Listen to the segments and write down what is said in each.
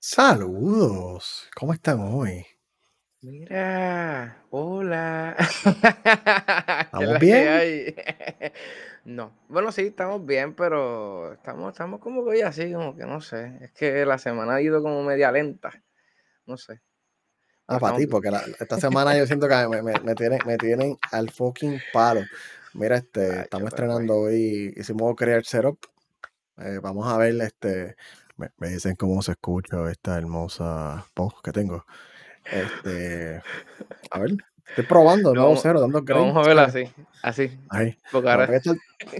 Saludos, ¿cómo están hoy? Mira, hola. ¿Qué es ¿Estamos bien? No, bueno, sí, estamos bien, pero estamos, estamos como que hoy así, como que no sé. Es que la semana ha ido como media lenta, no sé, Ah, para ti, porque la- esta semana yo siento que me, me- me tienen, me tienen al fucking palo. Mira, este, estamos estrenando hoy, hicimos Create Setup. eh, vamos a ver, este, me, me dicen cómo se escucha esta hermosa voz que tengo. Este, a ver, estoy probando, nuevo vamos, cero, dando vamos a ver ¿sabes? así, así. Todo,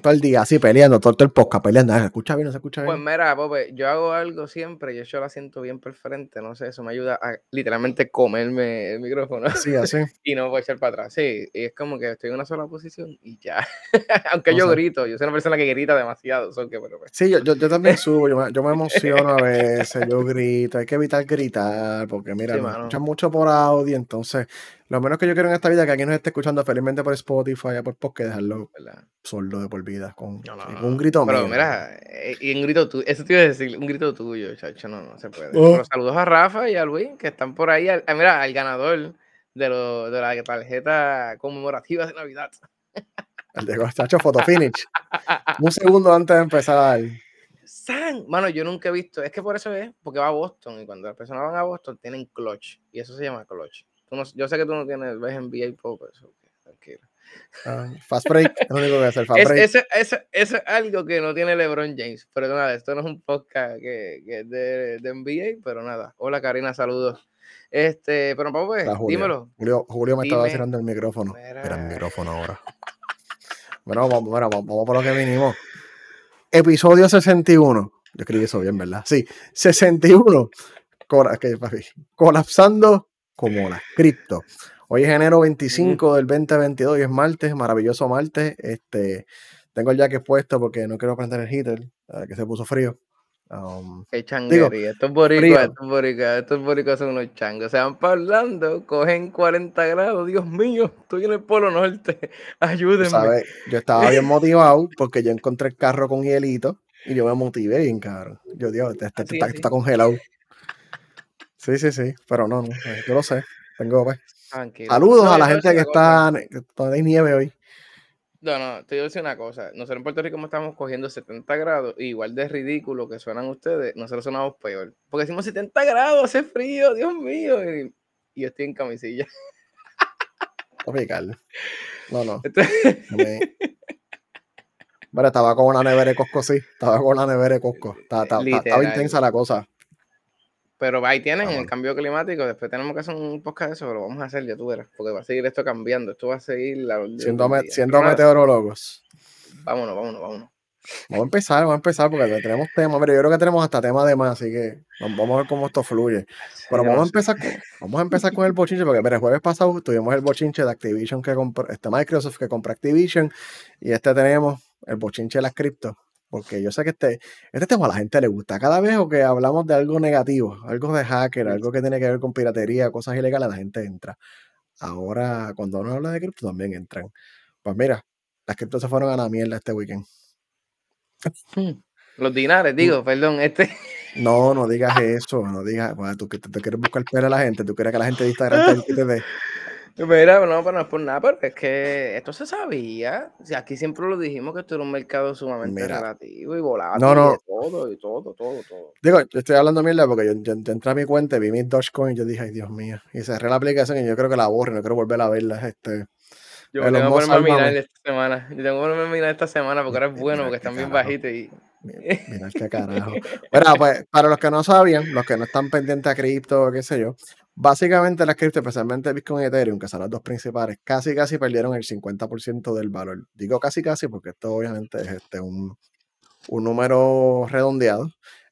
todo el día así peleando, todo, todo el podcast peleando. ¿Se escucha bien? ¿No se escucha Pues bien? mira, Pope, yo hago algo siempre y yo lo siento bien preferente, no sé, eso me ayuda a literalmente comerme el micrófono Así, así. y no voy a echar para atrás. Sí, y es como que estoy en una sola posición y ya. Aunque yo grito, yo soy una persona que grita demasiado, so que, pero pues. Sí, yo, yo, yo también subo, yo me, yo me emociono a veces, yo grito, hay que evitar gritar, porque mira, Sí, mano, escuchan mucho por audio, entonces, lo menos que yo quiero en esta vida es que aquí nos esté escuchando felizmente por Spotify, por podcast, dejarlo ¿verdad? sordo de por vida, con, No, no, un grito Pero mío. mira, eh, y un grito tuyo, eso te iba a decir, un grito tuyo, chacho, no, no se puede. Oh, Pero saludos a Rafa y a Luis, que están por ahí, al- ah, mira, al ganador de, lo, de la tarjeta conmemorativa de Navidad. el de Gostacho Photo Finish. Un segundo antes de empezar. San, mano, yo nunca he visto, es que por eso es, porque va a Boston y cuando las personas van a Boston tienen clutch y eso se llama clutch. No- yo sé que tú no tienes, ves NBA Pop, eso, ok, tranquilo. Ah, fast break, es lo único que voy a hacer, fast Es, break. eso, eso, eso es algo que no tiene LeBron James, pero nada, esto no es un podcast que, que es de, de NBA, pero nada. Hola Karina, saludos. Este, pero Pau, pues, Era dímelo. Julio, Julio me estaba Dime. tirando el micrófono. Mira el micrófono ahora. Bueno, vamos, bueno, vamos, por lo que vinimos. Episodio 61. Yo escribí eso bien, ¿verdad? Sí, 61. Cola- que, papi, colapsando como las cripto. Hoy es enero 25 del 2022 y es martes, maravilloso martes. Este, tengo el jacket puesto porque no quiero prender el heater, que se puso frío. Um, Qué changuería. Estos boricuas, estos boricuas, estos boricuas son unos changos. Se van para Orlando, cogen 40 grados. Dios mío, estoy en el Polo Norte. Ayúdenme. yo estaba bien motivado porque yo encontré el carro con hielito y yo me motivé bien, cabrón. Yo, Dios, este, este está, congelado. Sí, sí, sí, pero no, no, yo lo sé. Tengo, pues, Tranquilo. Saludos No, a la gente que está, que está de nieve hoy. No, no, te voy a decir una cosa. Nosotros en Puerto Rico estamos cogiendo 70 grados, igual de ridículo que suenan ustedes, nosotros sonamos peor. Porque decimos 70 grados, hace frío, Dios mío. Y, y yo estoy en camisilla. No, no. Entonces, me- Bueno, estaba con una nevera de Costco, sí. Estaba con una nevera de Costco. Estaba Literal. intensa la cosa. Pero ahí tienen Ah, el cambio climático. Después tenemos que hacer un podcast de eso, pero lo vamos a hacer, ya tú verás. Porque va a seguir esto cambiando. Esto va a seguir la Siendo, me- siendo meteorólogos. vámonos, vámonos, vámonos. Vamos a empezar, vamos a empezar porque tenemos temas. Mira, yo creo que tenemos hasta temas de más, así que vamos a ver cómo esto fluye. Pero vamos a empezar con, vamos a empezar con el bochinche, porque mira, el jueves pasado tuvimos el bochinche de Activision que compró, este Microsoft que compra Activision, y este tenemos el bochinche de las cripto. Porque yo sé que este, este tema a la gente le gusta. Cada vez o que hablamos de algo negativo, algo de hacker, algo que tiene que ver con piratería, cosas ilegales, la gente entra. Ahora, cuando uno habla de cripto, también entran. Pues mira, las criptos se fueron a la mierda este weekend. Los dinares, digo, perdón, este. No, no digas eso, no digas, bueno, tú, que tú, tú quieres buscar pelo a la gente, tú quieres que la gente de Instagram te de... Mira, no, pero no es por nada, pero es que esto se sabía. O sea, aquí siempre lo dijimos que esto era un mercado sumamente Mira. relativo y volátil No, y no. de todo, y todo, todo, todo. Digo, yo estoy hablando mierda porque yo, yo- yo entré a mi cuenta y vi mis Dogecoin y yo dije, ay Dios mío, y cerré la aplicación y yo creo que la borro, no quiero volver a verla, este... Yo tengo que ponerme a mirar esta semana. Yo tengo que ponerme a mirar esta semana porque ahora es bueno, porque están bien bajitos y. Mi- Mira qué carajo. Mira, pues, para los que no sabían, los que no están pendientes a cripto, qué sé yo, básicamente las cripto, especialmente Bitcoin y Ethereum, que son las dos principales, casi casi perdieron el 50% del valor. Digo casi casi porque esto obviamente es este, un, un número redondeado.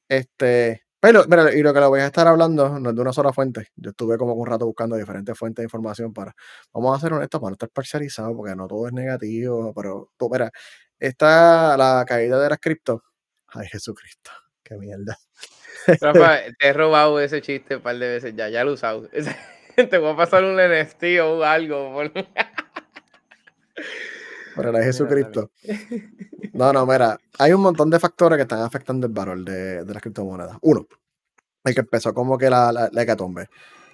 Este, pero, mira, y lo que le voy a estar hablando no es de una sola fuente. Yo estuve como un rato buscando diferentes fuentes de información para, vamos a ser honestos, para no estar parcializados, porque no todo es negativo, pero mira, esta, la caída de las cripto, ay Jesucristo, qué mierda. Rafa, te he robado ese chiste un par de veces ya, ya lo he usado. Te voy a pasar un NFT o algo. por- Pero Mira, Jesucristo. No, no, mira, hay un montón de factores que están afectando el valor de, de las criptomonedas. Uno, el que empezó como que la, la, la hecatombe.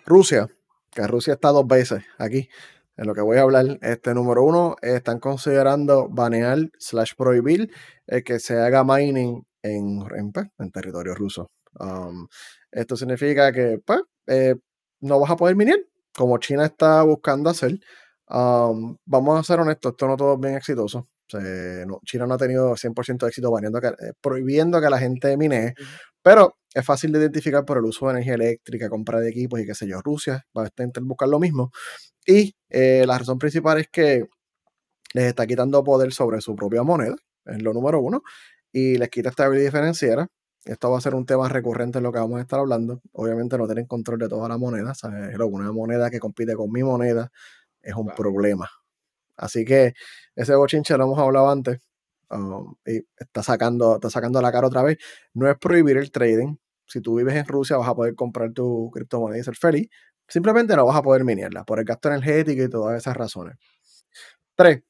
Rusia, que Rusia está dos veces aquí, en lo que voy a hablar. Este número uno, están considerando banear slash prohibir el que se haga mining en, en, pues, en territorio ruso. Um, esto significa que pues, eh, no vas a poder minar, como China está buscando hacer. Um, vamos a ser honestos, esto no todo es bien exitoso. no, China no ha tenido 100% de éxito baneando que, eh, prohibiendo que la gente mine, pero es fácil de identificar por el uso de energía eléctrica, compra de equipos y qué sé yo. Rusia va a intentar buscar lo mismo. Y eh, la razón principal es que les está quitando poder sobre su propia moneda, es lo número uno, y les quita estabilidad financiera. Esto va a ser un tema recurrente en lo que vamos a estar hablando. Obviamente no tienen control de toda la moneda, ¿sabes? Una moneda que compite con mi moneda es un problema. Así que ese bochinche lo hemos hablado antes um, y está sacando, está sacando la cara otra vez. No es prohibir el trading. Si tú vives en Rusia vas a poder comprar tu criptomoneda y ser feliz. Simplemente no vas a poder minarla por el gasto energético y todas esas razones. Tres,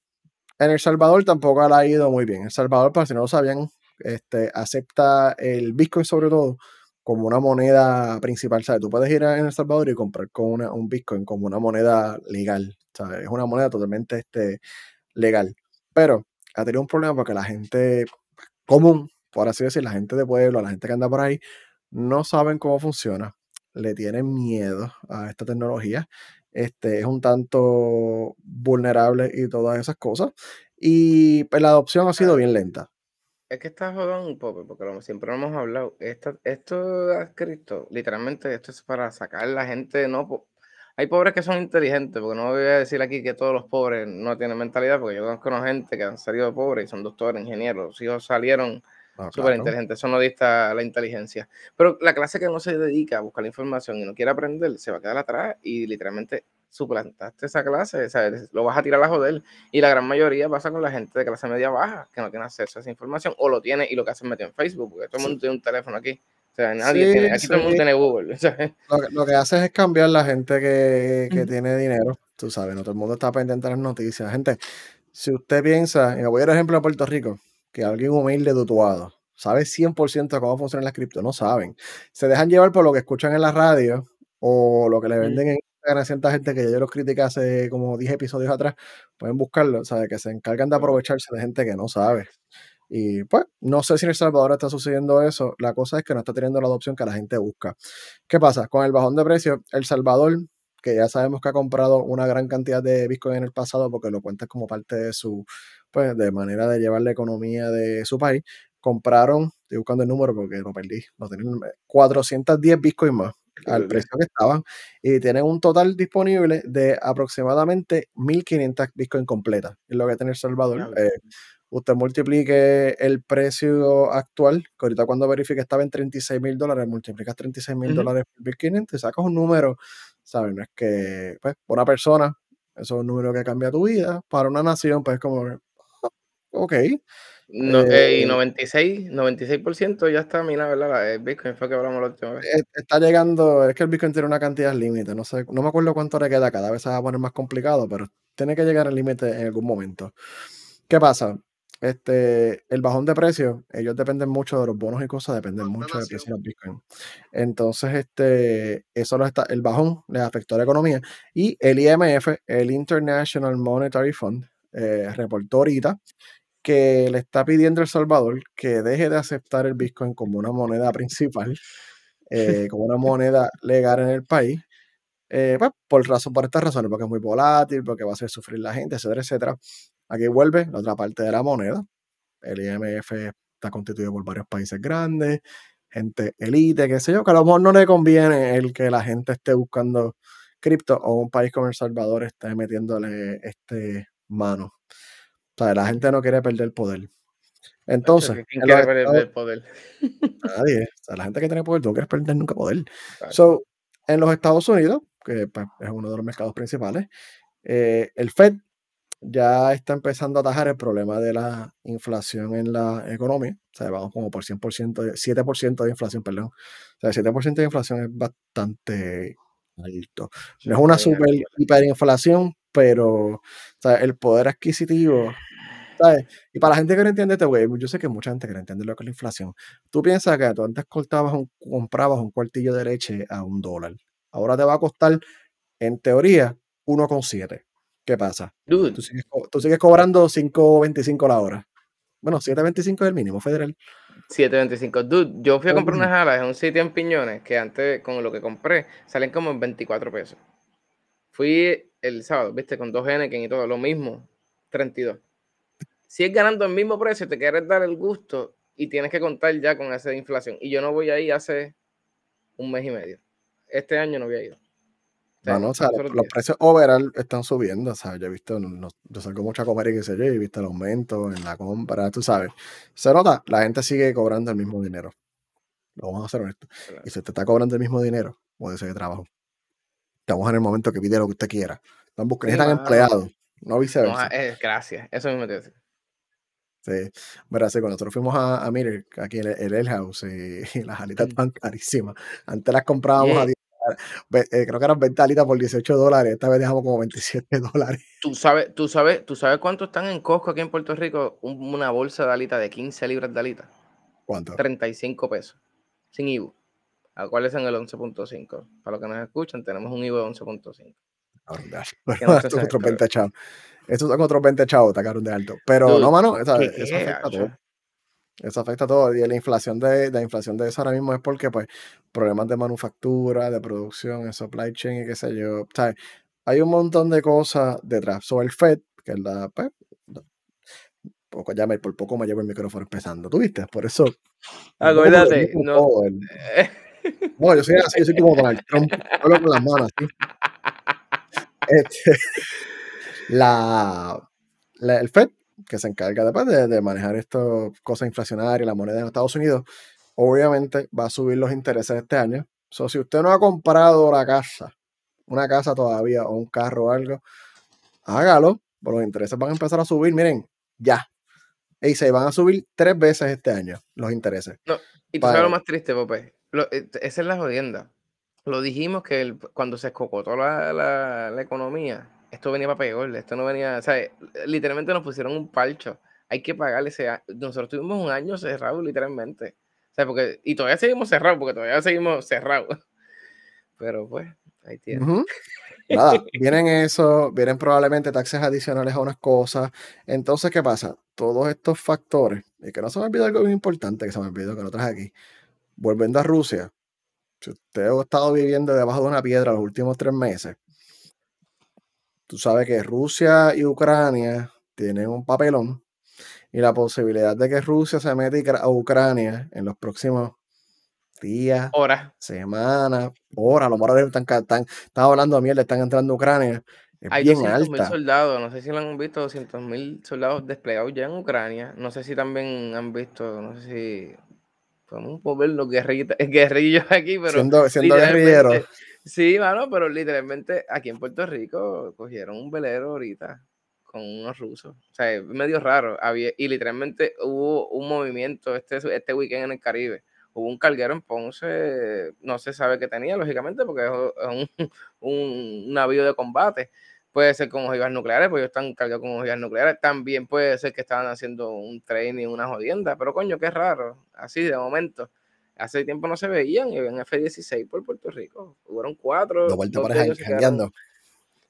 en El Salvador tampoco le ha ido muy bien. El Salvador, para si no lo sabían, este, acepta el Bitcoin sobre todo como una moneda principal. ¿sabes? Tú puedes ir a El Salvador y comprar con una, un Bitcoin como una moneda legal. ¿sabes? Es una moneda totalmente este, legal. Pero ha tenido un problema porque la gente común, por así decir, la gente de pueblo, la gente que anda por ahí, no saben cómo funciona. Le tienen miedo a esta tecnología. Este, es un tanto vulnerable y todas esas cosas. Y pues, la adopción ha sido bien lenta. Es que está jodón un poco, porque como siempre hemos hablado, esto, esto escrito, literalmente esto es para sacar a la gente, no, hay pobres que son inteligentes, porque no voy a decir aquí que todos los pobres no tienen mentalidad, porque yo conozco gente que han salido pobres y son doctores, ingenieros, los hijos salieron ah, súper inteligentes, eso no dista la inteligencia. Pero la clase que no se dedica a buscar la información y no quiere aprender, se va a quedar atrás y literalmente suplantaste esa clase, o sea, lo vas a tirar a joder. Y la gran mayoría pasa con la gente de clase media baja, que no tiene acceso a esa información, o lo tiene y lo que hacen metido en Facebook, porque todo el mundo tiene un teléfono aquí. O sea, nadie tiene, aquí todo el mundo tiene Google. Lo, que, lo, que, haces es cambiar la gente que, que tiene dinero, tú sabes, no todo el mundo está pendiente de las noticias. Gente, si usted piensa, y me voy a dar ejemplo de Puerto Rico, que alguien humilde de Utuado sabe 100% cómo funcionan las cripto, no saben. Se dejan llevar por lo que escuchan en la radio o lo que le venden en a cierta gente que yo los critiqué hace como 10 episodios atrás, pueden buscarlo, ¿sabes? Que se encargan de aprovecharse de gente que no sabe. Y pues, no sé si en El Salvador está sucediendo eso. La cosa es que no está teniendo la adopción que la gente busca. ¿Qué pasa? Con el bajón de precio, El Salvador, que ya sabemos que ha comprado una gran cantidad de Bitcoin en el pasado porque lo cuenta como parte de su, pues, de manera de llevar la economía de su país, compraron, estoy buscando el número porque lo perdí, lo tenían, 410 Bitcoin más al precio que estaban y tienen un total disponible de aproximadamente 1500 Bitcoin completas, es lo que tiene El Salvador. Eh, usted multiplique el precio actual, que ahorita cuando verifique estaba en 36 mil dólares, multiplicas 36 mil dólares por 1500 y sacas un número, ¿sabes? No es que, pues, por una persona, eso es un número que cambia tu vida, para una nación, pues, como, ah, ok. No, eh, y 96, 96% ya está minado, ¿verdad? El Bitcoin fue que hablamos la última vez. Eh, está llegando, es que el Bitcoin tiene una cantidad límite, no sé, no me acuerdo cuánto le queda, cada vez se va a poner más complicado, pero tiene que llegar al límite en algún momento. ¿Qué pasa? Este, el bajón de precios, ellos dependen mucho de los bonos y cosas, dependen mucho del precio del Bitcoin. Entonces, este, eso lo está, el bajón les afectó a la economía. Y el IMF, el International Monetary Fund, eh, reportó ahorita que le está pidiendo El Salvador que deje de aceptar el Bitcoin como una moneda principal, eh, como una moneda legal en el país, eh, pues, por, razón, por estas razones, porque es muy volátil, porque va a hacer sufrir la gente, etcétera, etcétera. Aquí vuelve la otra parte de la moneda. El IMF está constituido por varios países grandes, gente elite, qué sé yo, que a lo mejor no le conviene el que la gente esté buscando cripto o un país como El Salvador esté metiéndole este mano o sea, la gente no quiere perder poder. Entonces. ¿Quién quiere perder poder? Nadie. O sea, la gente que tiene poder no quiere perder nunca poder. So, en los Estados Unidos, que pues, es uno de los mercados principales, eh, el Fed ya está empezando a atajar el problema de la inflación en la economía. O sea, vamos como por 100%, 7% de inflación, perdón. O sea, el 7% de inflación es bastante alto. No es una super hiperinflación, pero sea, el poder adquisitivo ¿sabes? Y para la gente que no entiende este güey, yo sé que mucha gente que no entiende lo que es la inflación. Tú piensas que tú antes cortabas un, comprabas un cuartillo de leche a un dólar. Ahora te va a costar, en teoría, 1,7. ¿Qué pasa? Dude, Tú sigues, tú sigues cobrando 5.25 la hora. Bueno, 7.25 es el mínimo federal. 725. Dude, yo fui a comprar 7.25. unas alas en un sitio en Piñones que antes con lo que compré salen como en 24 pesos. Fui el sábado, viste, con dos Henneken y todo, lo mismo, 32. Sigues ganando el mismo precio, te quieres dar el gusto y tienes que contar ya con esa inflación. Y yo no voy ahí hace un mes y medio. Este año no había ido. O sea, No, no, o sea, los, los precios overall están subiendo, o sea, yo he visto, no- yo salgo mucho a comer y qué sé yo, y he visto el aumento en la compra, tú sabes. Se nota, la gente sigue cobrando el mismo dinero. Lo vamos a ser honestos. Claro. Y si usted está cobrando el mismo dinero, puede ser de trabajo. Estamos en el momento que pide lo que usted quiera. Están buscando, mano. empleados, no No, viceversa. eh, gracias, eso mismo te a. Sí, mira, sí, cuando nosotros fuimos a, a Miller, aquí en el, el House, y, y las alitas Mm. estaban carísimas. Antes las comprábamos a Yeah. 10 ve- eh, creo que eran 20 alitas por 18 dólares, esta vez dejamos como 27 dólares. ¿Tú sabes, tú, sabes, ¿Tú sabes cuánto están en Costco aquí en Puerto Rico? Un- una bolsa de alita de 15 libras de alita. ¿Cuánto? 35 pesos. Sin IVU. ¿A cuál es en el 11.5? Para los que nos escuchan, tenemos un IVU de 11.5. Cabrón de alto. Que no Estos sabe, otros pero- 20 chavos. Estos son otros 20 chavos, está cabrón de alto. Pero Dude, no, mano, o sea, ¿Qué, eso afecta a todo. Eso afecta a todo. Y la inflación de, la inflación de eso ahora mismo es porque, pues, problemas de manufactura, de producción, de supply chain y qué sé yo. Hay un montón de cosas detrás. Sobre el FED, que es la, pues, poco, ya me, por poco me llevo el micrófono empezando. ¿Tú viste? Por eso. Acuérdate, con no. no, yo soy así, yo soy como Donald Trump. Hablo con las manos. Este, la, la- el FED, que se encarga después de, de manejar estas cosas inflacionarias, la moneda en Estados Unidos, obviamente va a subir los intereses este año. So, si usted no ha comprado la casa, una casa todavía, o un carro o algo, hágalo, porque los intereses van a empezar a subir, miren, ya. Y se van a subir tres veces este año los intereses. Y tú sabes lo más triste, Pope. Lo- eh, esa es la jodienda. Lo dijimos que el- cuando se escocotó la, la, la economía, esto venía para peor. Esto no venía. O sea, literalmente nos pusieron un palcho. Hay que pagarle ese. Nosotros tuvimos un año cerrado, literalmente. O sea, porque, y todavía seguimos cerrados, porque todavía seguimos cerrados. Pero pues, ahí tiene. Ujú. Nada, vienen eso, vienen probablemente taxes adicionales a unas cosas. Entonces, ¿qué pasa? Todos estos factores, y que no se me olvide algo bien importante que se me olvidó que lo traje aquí. Volviendo a Rusia, si usted ha estado viviendo debajo de una piedra los últimos tres meses, tú sabes que Rusia y Ucrania tienen un papelón y la posibilidad de que Rusia se meta a Ucrania en los próximos días, Ahora, semanas, horas, a lo mejor están, están, están hablando de mierda, están entrando a Ucrania, es hay bien 200 mil alta. soldados. No sé si lo han visto, 200 mil soldados desplegados ya en Ucrania. No sé si también han visto, no sé si podemos ver los guerrillitas- guerrillos aquí, pero siendo siendo literalmente, guerrillero. Sí, mano, pero literalmente aquí en Puerto Rico cogieron un velero ahorita con unos rusos. O sea, es medio raro. Había, y literalmente hubo un movimiento este, este weekend en el Caribe. Hubo un carguero en Ponce, no se sabe qué tenía, lógicamente, porque es un, un navío de combate. Puede ser con ojivas nucleares, porque ellos están cargados con ojivas nucleares. También puede ser que estaban haciendo un training, una jodienda. Pero coño, qué raro. Así de momento. Hace tiempo no se veían y habían F-16 por Puerto Rico. Hubo cuatro. De vuelta dos para quedaron-.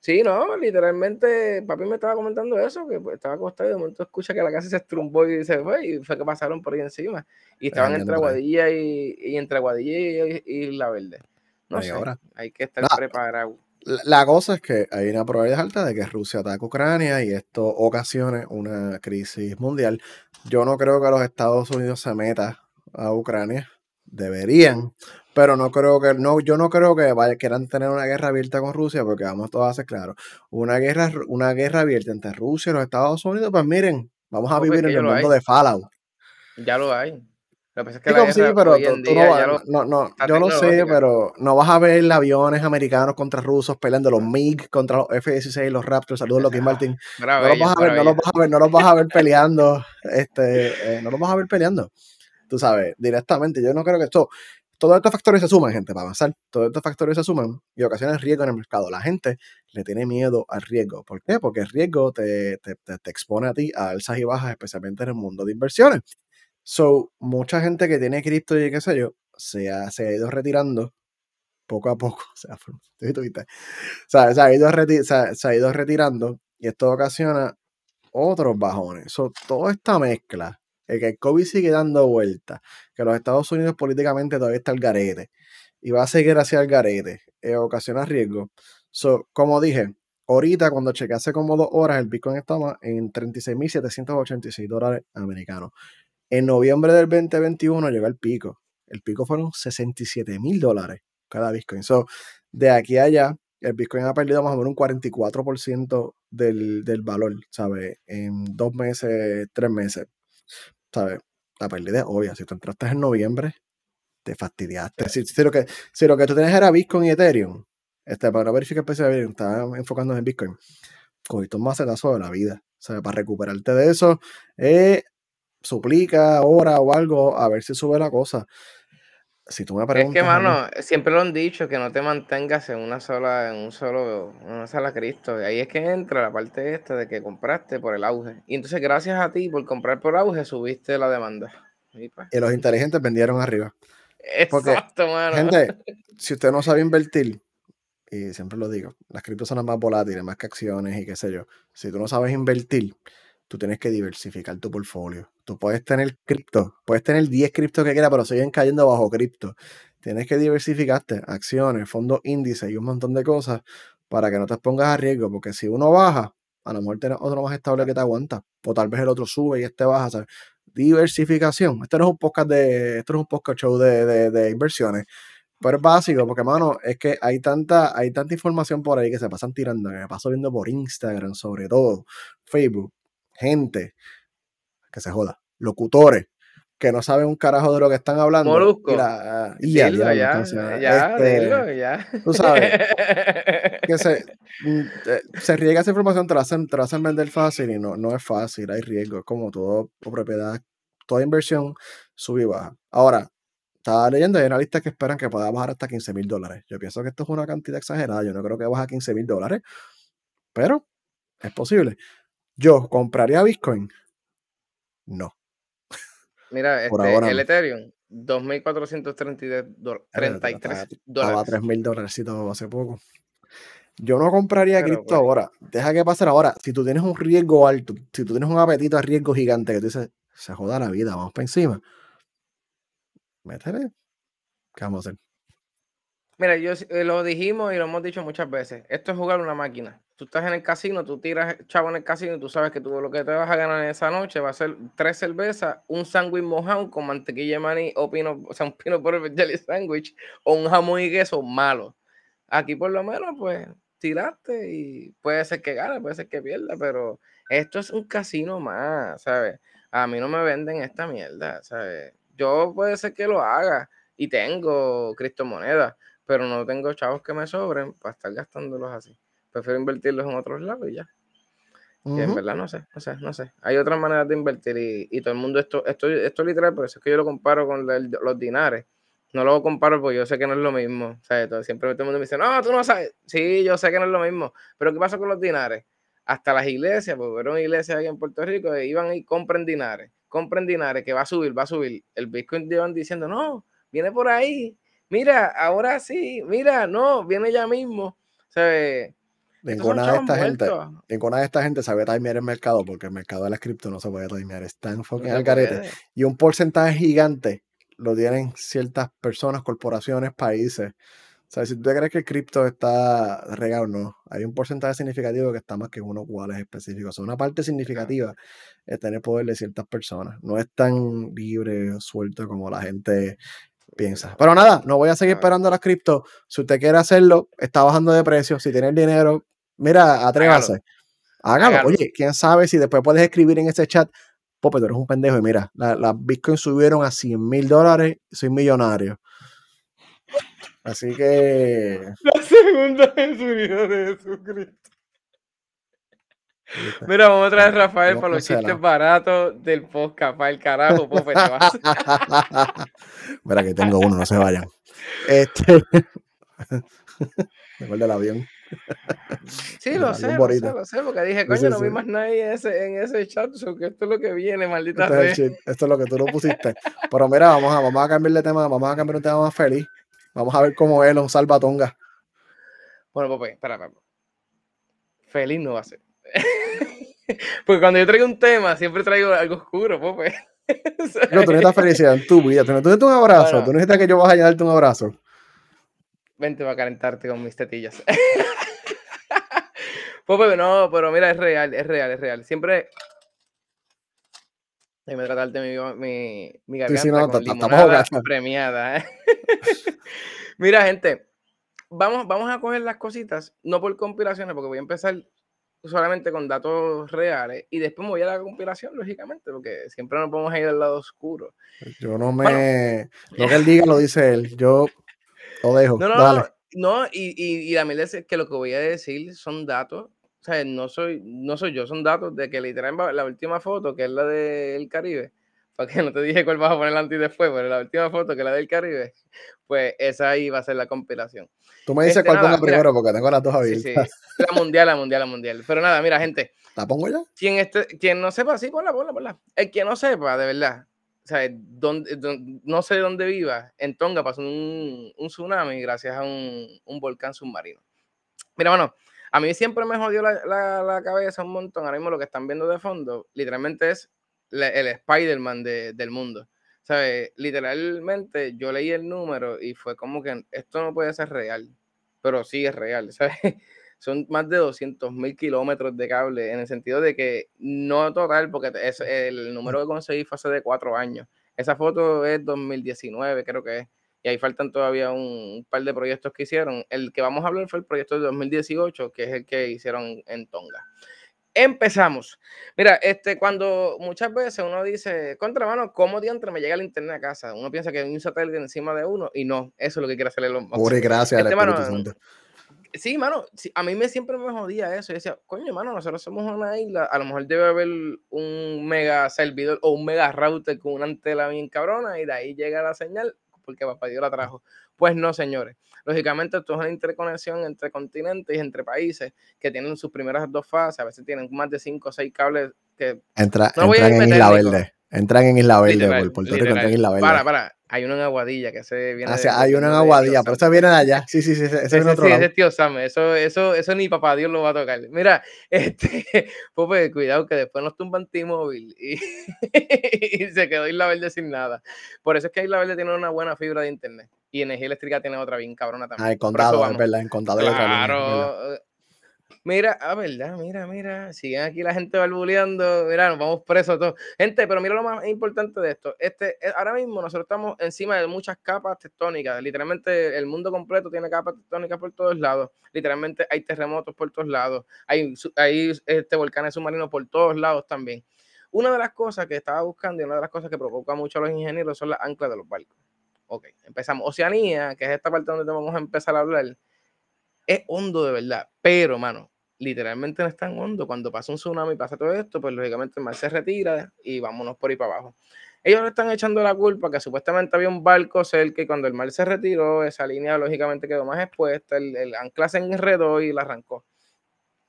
Sí, no, literalmente, papi me estaba comentando eso, que pues, estaba acostado y de momento escucha que la casa se estrumbó y se fue y fue que pasaron por ahí encima. Y estaban entre. Aguadilla y, y entre Aguadilla y, y La Verde. No sé, ahora. hay que estar Nada. preparado. La, cosa es que hay una probabilidad alta de que Rusia ataque a Ucrania y esto ocasione una crisis mundial. Yo no creo que los Estados Unidos se meta a Ucrania. Deberían, pero no creo que no, yo no creo que vaya, quieran tener una guerra abierta con Rusia, porque vamos todos a ser claros. Una guerra, una guerra abierta entre Rusia y los Estados Unidos, pues miren, vamos a Pues, vivir en el mundo hay. de Fallout. Ya lo hay. Lo que pasa es que Sí, pero tú, tú no vas- no, no, yo lo sé, pero no vas a ver aviones americanos contra rusos peleando los. MiG contra los F-16, los Raptors, saludos Ah, Martin. No los vas a ver, no los vas a ver, no los vas a ver peleando, este, eh, no los vas a ver peleando. Tú sabes, directamente. Yo no creo que esto, todos estos factores se suman, gente, para avanzar. Todos estos factores se suman y ocasionan riesgo en el mercado. La gente le tiene miedo al riesgo. ¿Por qué? Porque el riesgo te, te, te expone a ti a alzas y bajas, especialmente en el mundo de inversiones. So, mucha gente que tiene cripto y qué sé yo, se ha, se ha ido retirando poco a poco. O sea, se, ha ido se, ha ido retirando y esto ocasiona otros bajones. So, toda esta mezcla, el que el COVID sigue dando vueltas, que los Estados Unidos políticamente todavía está el garete y va a seguir hacia el garete, eh, ocasiona riesgo. So, como dije, ahorita cuando chequeé hace como dos horas, el Bitcoin estaba en 36.786 dólares americanos. En noviembre del 2021 llegó el pico. El pico fueron 67 mil dólares cada Bitcoin. So, de aquí a allá, el Bitcoin ha perdido más o menos un 44% del, del valor, ¿sabes? En dos meses, tres meses, ¿sabes? La pérdida es obvia. Si tú entraste en noviembre, te fastidiaste. Si, lo, que, si lo que tú tienes era Bitcoin y Ethereum, este, para verificar el de estaba enfocando en Bitcoin, cogiste un macetazo de la vida. ¿sabes? Para recuperarte de eso, eh, suplica ahora o algo a ver si sube la cosa. Si tú me preguntas. Es que, mano, siempre lo han dicho, que no te mantengas en una sola, en un solo, una sola Cristo. Y ahí es que entra la parte esta de que compraste por el auge. Y entonces, gracias a ti por comprar por auge, subiste la demanda. Y, pues los inteligentes vendieron arriba. Exacto, mano. Gente, si usted no sabe invertir, y siempre lo digo, las criptos son las más volátiles, más que acciones y qué sé yo. Si tú no sabes invertir, tú tienes que diversificar tu portfolio. Tú puedes tener cripto, puedes tener 10 criptos que quieras, pero siguen cayendo bajo cripto. Tienes que diversificarte, acciones, fondos índices y un montón de cosas para que no te pongas a riesgo, porque si uno baja, a lo mejor tienes otro más estable que te aguanta, o tal vez el otro sube y este baja. Diversificación. Este no es un podcast de, esto es un podcast show de, de, inversiones, pero es básico, porque mano, es que hay tanta, hay tanta información por ahí que se pasan tirando, que me paso viendo por Instagram, sobre todo, Facebook, gente que se joda, locutores que no saben un carajo de lo que están hablando. Molusco. y ya, ya, ya, este, ya. Tú sabes, que se, mm, eh, se riega esa información, te la, hacen, te la hacen vender fácil y no, no es fácil, hay riesgo, es como todo propiedad, toda inversión sube y baja. Ahora, estaba leyendo, hay analistas que esperan que pueda bajar hasta 15 mil dólares. Yo pienso que esto es una cantidad exagerada, yo no creo que baje a 15 mil dólares, pero es posible. ¿Yo compraría Bitcoin? No. Mira, este, el Ethereum, 2.433 dólares. Estaba a 3.000 dólares hace poco. Yo no compraría cripto pues ahora. Deja que pase ahora. Si tú tienes un riesgo alto, si tú tienes un apetito a riesgo gigante que tú dices, se joda la vida, vamos para encima. Métele. ¿Qué vamos a hacer? Mira, yo eh, lo dijimos y lo hemos dicho muchas veces. Esto es jugar una máquina. Tú estás en el casino, tú tiras chavo en el casino y tú sabes que tú lo que te vas a ganar en esa noche va a ser tres cervezas, un sándwich mojado con mantequilla de maní o pino, o sea, un pino por el jelly sandwich o un jamón y queso malo. Aquí por lo menos, pues, tiraste y puede ser que gane, puede ser que pierda, pero esto es un casino más, ¿sabes? A mí no me venden esta mierda, ¿sabes? Yo puede ser que lo haga y tengo criptomonedas pero no tengo chavos que me sobren para estar gastándolos así. Prefiero invertirlos en otros lados y ya. Y en verdad no sé, no sé, no sé. Hay otras maneras de invertir y, todo el mundo, esto, esto, esto literal, por eso es que yo lo comparo con los dinares. No lo comparo porque yo sé que no es lo mismo. O sea, siempre todo el mundo me dice, no, tú no sabes. Sí, yo sé que no es lo mismo. Pero ¿qué pasa con los dinares? Hasta las iglesias, porque hubo iglesias aquí en Puerto Rico, iban y compren dinares. Compren dinares, que va a subir, va a subir. El Bitcoin iban diciendo, no, viene por ahí mira, ahora sí, mira, no, viene ya mismo. ¿Sabes? Ninguna de esta gente, ninguna de esta gente sabe timear el mercado porque el mercado de la cripto no se puede timear, está enfoque al carete. Y un porcentaje gigante lo tienen ciertas personas, corporaciones, países. O sea, si tú crees que el cripto está regado, no. Hay un porcentaje significativo que está más que uno cuales específicos. O sea, una parte significativa es tener poder de ciertas personas. No es tan libre o suelto como la gente piensa. Pero nada, no voy a seguir esperando las cripto. Si usted quiere hacerlo, está bajando de precio. Si tiene el dinero, mira, atrévase. Hágalo. Oye, quién sabe si después puedes escribir en ese chat, Pope, tú eres un pendejo. Y mira, las la bitcoins subieron a 100 mil dólares, soy millonario. Así que. La segunda vida de Jesucristo. Mira, vamos a traer a Rafael para los chistes baratos del podcast, para el carajo, Pope, te vas. Mira que tengo uno, no se vayan. Este. Mejor del avión. Sí, lo sé, lo sé, lo sé, porque dije, coño, no vi más nadie en ese, en ese chat, que esto es lo que viene, maldita esto, esto es lo que tú lo pusiste. Pero mira, vamos a, vamos a cambiar de tema, vamos a cambiar un tema más feliz. Vamos a ver cómo es un salvatonga. Bueno, pues, espera, espera. Feliz no va a ser. Porque cuando yo traigo un tema, siempre traigo algo oscuro, pues. no, tú necesitas felicidad en tu vida. Tú necesitas un abrazo. Tú necesitas que yo vaya a darte un abrazo. Vente a calentarte con mis tetillas. pues, no, pero mira, es real, es real, es real. Siempre. Déjame tratarte mi, mi, mi garganta sí, sí, no, con premiada. ¿eh? mira, gente, vamos, vamos a coger las cositas, no por compilaciones, porque voy a empezar solamente con datos reales y después me voy a la compilación, lógicamente, porque siempre nos podemos ir al lado oscuro. Yo no me. lo que él diga lo dice él. Yo lo dejo. No, no, no. y, y, y la es que lo que voy a decir son datos. O sea, no soy, no soy yo, son datos de que literalmente la última foto, que es la del Caribe, para que no te dije cuál vas a poner antes y después, pero la última foto, que es la del Caribe, pues esa ahí va a ser la compilación. Tú me dices este, cuál ponga primero porque tengo las dos abiertas. La mundial, la mundial, la mundial. Pero nada, mira, gente. ¿La pongo ya? Quien, este, quien no sepa, sí, ponla, ponla, ponla. El que no sepa, de verdad, o sea, donde, no sé dónde viva, en Tonga pasó un, un tsunami gracias a un, un, volcán submarino. Mira, bueno, a mí siempre me jodió la, la, la, cabeza un montón. Ahora mismo lo que están viendo de fondo, literalmente es el Spider-Man de, del mundo. ¿Sabes? Literalmente yo leí el número y fue como que esto no puede ser real, pero sí es real, ¿sabes? Son más de 200 mil kilómetros de cable en el sentido de que no total, porque es, el número que conseguí fue hace de cuatro años. Esa foto es 2019, creo que es. Y ahí faltan todavía un, par de proyectos que hicieron. El que vamos a hablar fue el proyecto de 2018, que es el que hicieron en Tonga. Empezamos. Mira, este, cuando muchas veces uno dice, contra mano, ¿cómo diantre me llega el internet a casa? Uno piensa que hay un satélite encima de uno y no, eso es lo que quiere hacer el hombre. Pure gracias este, mano, Sí, mano, a mí me siempre me jodía eso. Yo decía, coño, mano, nosotros somos una isla, a lo mejor debe haber un mega servidor o un mega router con una antena bien cabrona y de ahí llega la señal porque papá Dios la trajo. Pues no, señores. Lógicamente, esto es una interconexión entre continentes y entre países que tienen sus primeras dos fases. A veces tienen más de cinco o seis cables que. Entra, entran en Isla Verde. Entran en Isla Verde, por Puerto Rico, entran en Isla Verde. Para, para. Hay uno en Aguadilla que se viene. Ah, sí, hay uno en Aguadilla, pero eso viene de allá. Sí, sí, sí. Ese, ese es otro sí, lado. ese tío Sam. Eso, eso, eso ni papá Dios lo va a tocar. Mira, este, pues, cuidado que después nos tumban T-Mobile y, y se quedó Isla Verde sin nada. Por eso es que Isla Verde tiene una buena fibra de internet y energía eléctrica tiene otra bien cabrona también. Ah, en condado, es verdad, en condado. Claro. Mira, ah, verdad, mira, mira, siguen aquí la gente barbuleando, mira, nos vamos presos todos. Gente, pero mira lo más importante de esto, este, eh, ahora mismo nosotros estamos encima de muchas capas tectónicas, literalmente el mundo completo tiene capas tectónicas por todos lados, literalmente hay terremotos por todos lados, hay, hay este, volcanes submarinos por todos lados también. Una de las cosas que estaba buscando y una de las cosas que provoca mucho a los ingenieros son las anclas de los barcos. Ok, empezamos. Oceanía, que es esta parte donde vamos a empezar a hablar, es hondo de verdad, pero, mano, literalmente no es tan hondo. Cuando pasa un tsunami pasa todo esto, pues lógicamente el mar se retira y vámonos por ahí para abajo. Ellos le están echando la culpa que supuestamente había un barco cerca y cuando el mar se retiró, esa línea lógicamente quedó más expuesta, el, el ancla se enredó y la arrancó.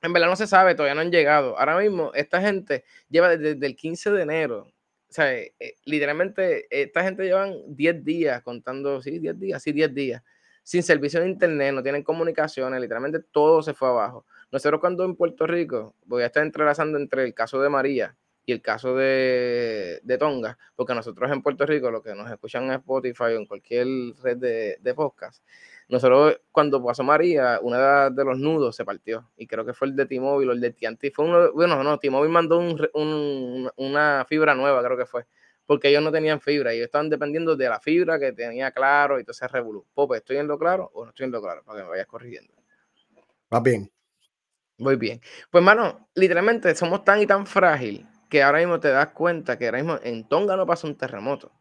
En verdad no se sabe, todavía no han llegado. Ahora mismo, esta gente lleva desde, el 15 de enero. O sea, eh, literalmente, esta gente llevan 10 días contando, sí, 10 días, sí, 10 días, sin servicio de internet, no tienen comunicaciones, literalmente todo se fue abajo. Nosotros cuando en Puerto Rico, voy a estar entrelazando entre el caso de María y el caso de, de Tonga, porque nosotros en Puerto Rico, lo que nos escuchan en Spotify o en cualquier red de, de podcast, nosotros cuando pasó María, una de, los nudos se partió y creo que fue el de T-Mobile o el de TNT. Fue uno, bueno, no, T-Mobile mandó un, una fibra nueva, creo que fue, porque ellos no tenían fibra, ellos estaban dependiendo de la fibra que tenía claro y ese revolú. Pope, ¿estoy en lo claro o no estoy en lo claro? Para que me vayas corrigiendo. Va bien. Muy bien. Pues, mano, literalmente somos tan y tan frágil que ahora mismo te das cuenta que ahora mismo en Tonga no pasó un terremoto.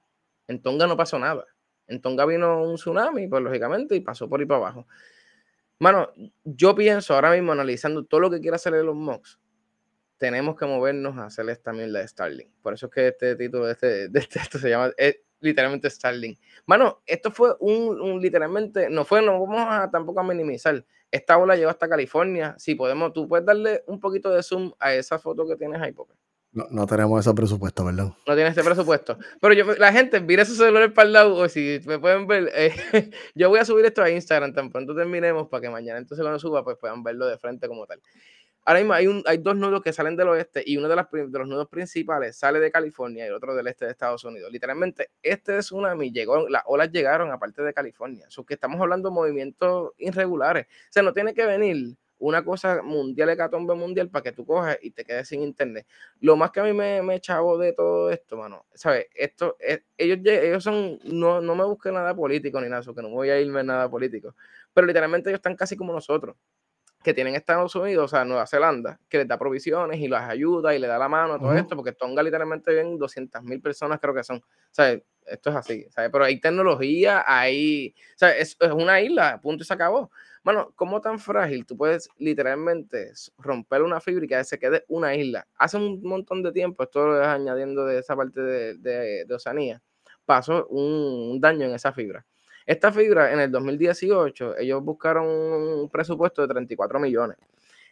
En Tonga no pasó nada. En Tonga vino un tsunami, pues lógicamente, y pasó por ahí para abajo. Mano, yo pienso ahora mismo analizando todo lo que quiere hacer los Musk, tenemos que movernos a hacerles también la de Starlink. Por eso es que este título de este, de este esto se llama es, literalmente Starlink. Mano, esto fue un, un, literalmente, no fue, no vamos a tampoco a minimizar. Esta ola llegó hasta California. Si podemos, tú puedes darle un poquito de zoom a esa foto que tienes ahí, porque no, no, tenemos ese presupuesto, ¿verdad? No tienes ese presupuesto. Pero yo, la gente, mire su celular para el lado, o si me pueden ver, eh, yo voy a subir esto a Instagram tan pronto terminemos para que mañana entonces cuando suba, pues puedan verlo de frente como tal. Ahora mismo hay, un, hay dos nudos que salen del oeste y uno de, las, de los nudos principales sale de California y el otro del este de Estados Unidos. Literalmente, este tsunami llegó, las olas llegaron aparte de California. So que estamos hablando de movimientos irregulares. O sea, no tiene que venir una cosa mundial, hecatombe mundial, para que tú cojas y te quedes sin internet. Lo más que a mí me, me chavo de todo esto, mano, ¿sabes? Esto, es, ellos, ellos son, no, no me busquen nada político ni nada, que no voy a irme nada político, pero literalmente ellos están casi como nosotros que tienen Estados Unidos, o sea, Nueva Zelanda, que les da provisiones y las ayuda y le da la mano a todo esto, porque Tonga literalmente viven 200 mil personas, creo que son. O sea, esto es así, ¿sabes? Pero hay tecnología, hay, o sea, es, es una isla, punto y se acabó. Bueno, ¿cómo tan frágil? Tú puedes literalmente romper una fibra y que se quede una isla. Hace un montón de tiempo, esto lo es añadiendo de esa parte de, de, de Oceanía, pasó un, daño en esa fibra. Esta fibra en el 2018, ellos buscaron un presupuesto de 34 millones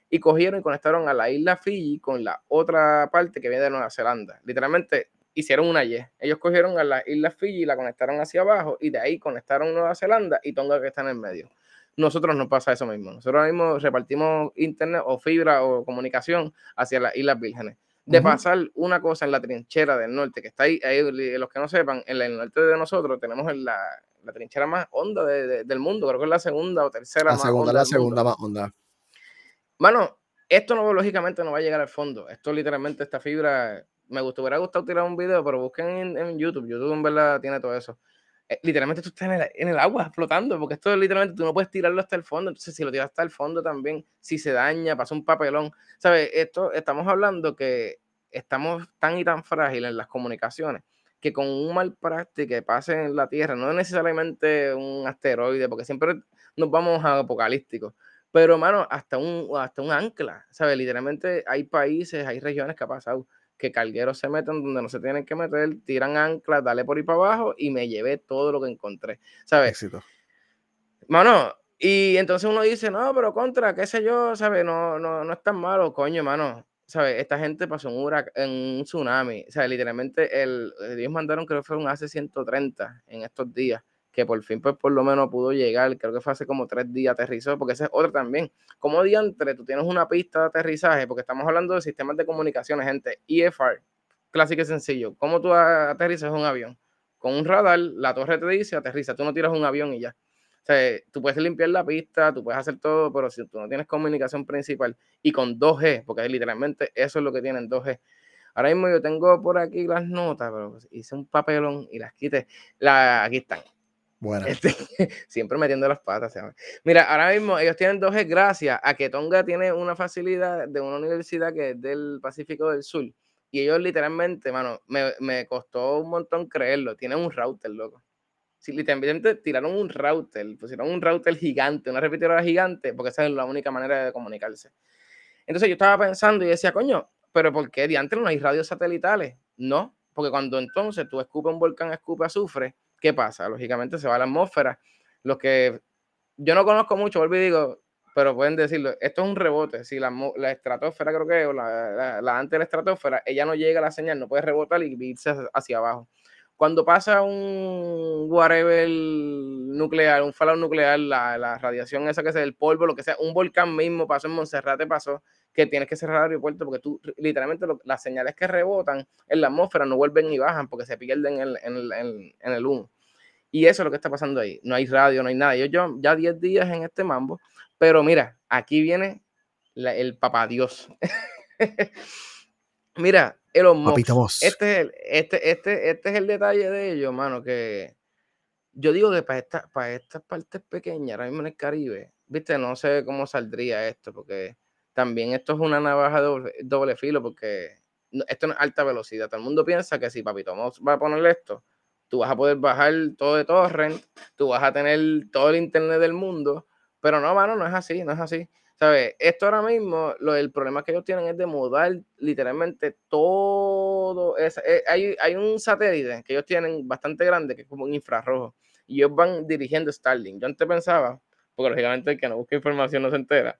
y cogieron y conectaron a la isla Fiji con la otra parte que viene de Nueva Zelanda. Literalmente hicieron una Y. Ellos cogieron a la isla Fiji y la conectaron hacia abajo y de ahí conectaron Nueva Zelanda y Tonga que está en el medio. Nosotros nos pasa eso mismo. Nosotros ahora mismo repartimos internet o fibra o comunicación hacia las Islas Vírgenes. De pasar una cosa en la trinchera del norte, que está ahí, los que no sepan, en el norte de nosotros tenemos la, la trinchera más honda del mundo, creo que es la segunda o tercera la segunda, La segunda más honda. Mano, esto no, lógicamente no va a llegar al fondo. Esto literalmente, esta fibra, me gustó, hubiera gustado tirar un video, pero busquen en, en YouTube. YouTube en verdad tiene todo eso. Eh, literalmente tú estás en el, agua flotando, porque esto literalmente tú no puedes tirarlo hasta el fondo, entonces si lo tiras hasta el fondo también, si se daña, pasa un papelón, ¿sabes? Esto estamos hablando que estamos tan y tan frágiles en las comunicaciones que con un mal práctico que pase en la Tierra, no es necesariamente un asteroide, porque siempre nos vamos a apocalíptico, pero hermano, hasta un, hasta un ancla, ¿sabes? Literalmente hay países, hay regiones que ha pasado que cargueros se meten donde no se tienen que meter, tiran anclas, dale por ahí para abajo y me llevé todo lo que encontré, ¿sabes? Éxito. Mano, y entonces uno dice, no, pero contra, qué sé yo, ¿sabes? No, no, no es tan malo, coño, mano. ¿Sabes? Esta gente pasó un, en un tsunami. O sea, literalmente el, ellos mandaron, creo que fue un AC-130 en estos días que por fin, pues por lo menos pudo llegar, creo que fue hace como tres días aterrizó, porque esa es otra también. Como diantre, tú tienes una pista de aterrizaje, porque estamos hablando de sistemas de comunicaciones, gente, EFR, clásico y sencillo. ¿Cómo tú aterrizas un avión? Con un radar, la torre te dice aterriza, tú no tiras un avión y ya. O sea, tú puedes limpiar la pista, tú puedes hacer todo, pero si tú no tienes comunicación principal y con 2G, porque literalmente eso es lo que tienen 2G. Ahora mismo yo tengo por aquí las notas, pero hice un papelón y las quité. La, aquí están. Bueno. Este, siempre metiendo las patas. Mira, ahora mismo ellos tienen 2G gracias a que Tonga tiene una facilidad de una universidad que es del Pacífico del Sur. Y ellos literalmente, mano, me, me costó un montón creerlo. Tienen un router, loco. Sí, literalmente tiraron un router, pusieron un router gigante, una repetidora gigante, porque esa es la única manera de comunicarse. Entonces yo estaba pensando y decía, coño, pero ¿por qué diantre no hay radios satelitales? No, porque cuando entonces tú escupes un volcán, escupe azufre, ¿qué pasa? Lógicamente se va a la atmósfera. Los que yo no conozco mucho, vuelvo y digo, pero pueden decirlo, esto es un rebote. Si la, la estratosfera, creo que, o la, la, antes de la estratosfera, ella no llega a la señal, no puede rebotar y irse hacia abajo. Cuando pasa un whatever nuclear, un fallout nuclear, la, la radiación esa que sea el polvo, lo que sea, un volcán mismo pasó en Monserrate, pasó, que tienes que cerrar el aeropuerto porque tú, literalmente, las señales que rebotan en la atmósfera no vuelven ni bajan porque se pierden en en en el humo. Y eso es lo que está pasando ahí. No hay radio, no hay nada. Yo, yo ya 10 días en este mambo, pero mira, aquí viene el papá Dios. mira, Elon Musk. Este es, el, este, este, este es el detalle de ellos, mano, que yo digo que para, esta, para estas partes pequeñas, ahora mismo en el Caribe, viste, no sé cómo saldría esto, porque también esto es una navaja de doble, filo, porque esto no es alta velocidad. Todo el mundo piensa que si Papito va a poner esto, tú vas a poder bajar todo de torrent, tú vas a tener todo el internet del mundo, pero no, mano, no es así, no es así. ¿Sabes? Esto ahora mismo, lo, el problema que ellos tienen es de mudar literalmente todo. Es, eh, hay, hay, un satélite que ellos tienen bastante grande, que es como un infrarrojo, y ellos van dirigiendo Starlink. Yo antes pensaba, porque lógicamente el que no busca información no se entera,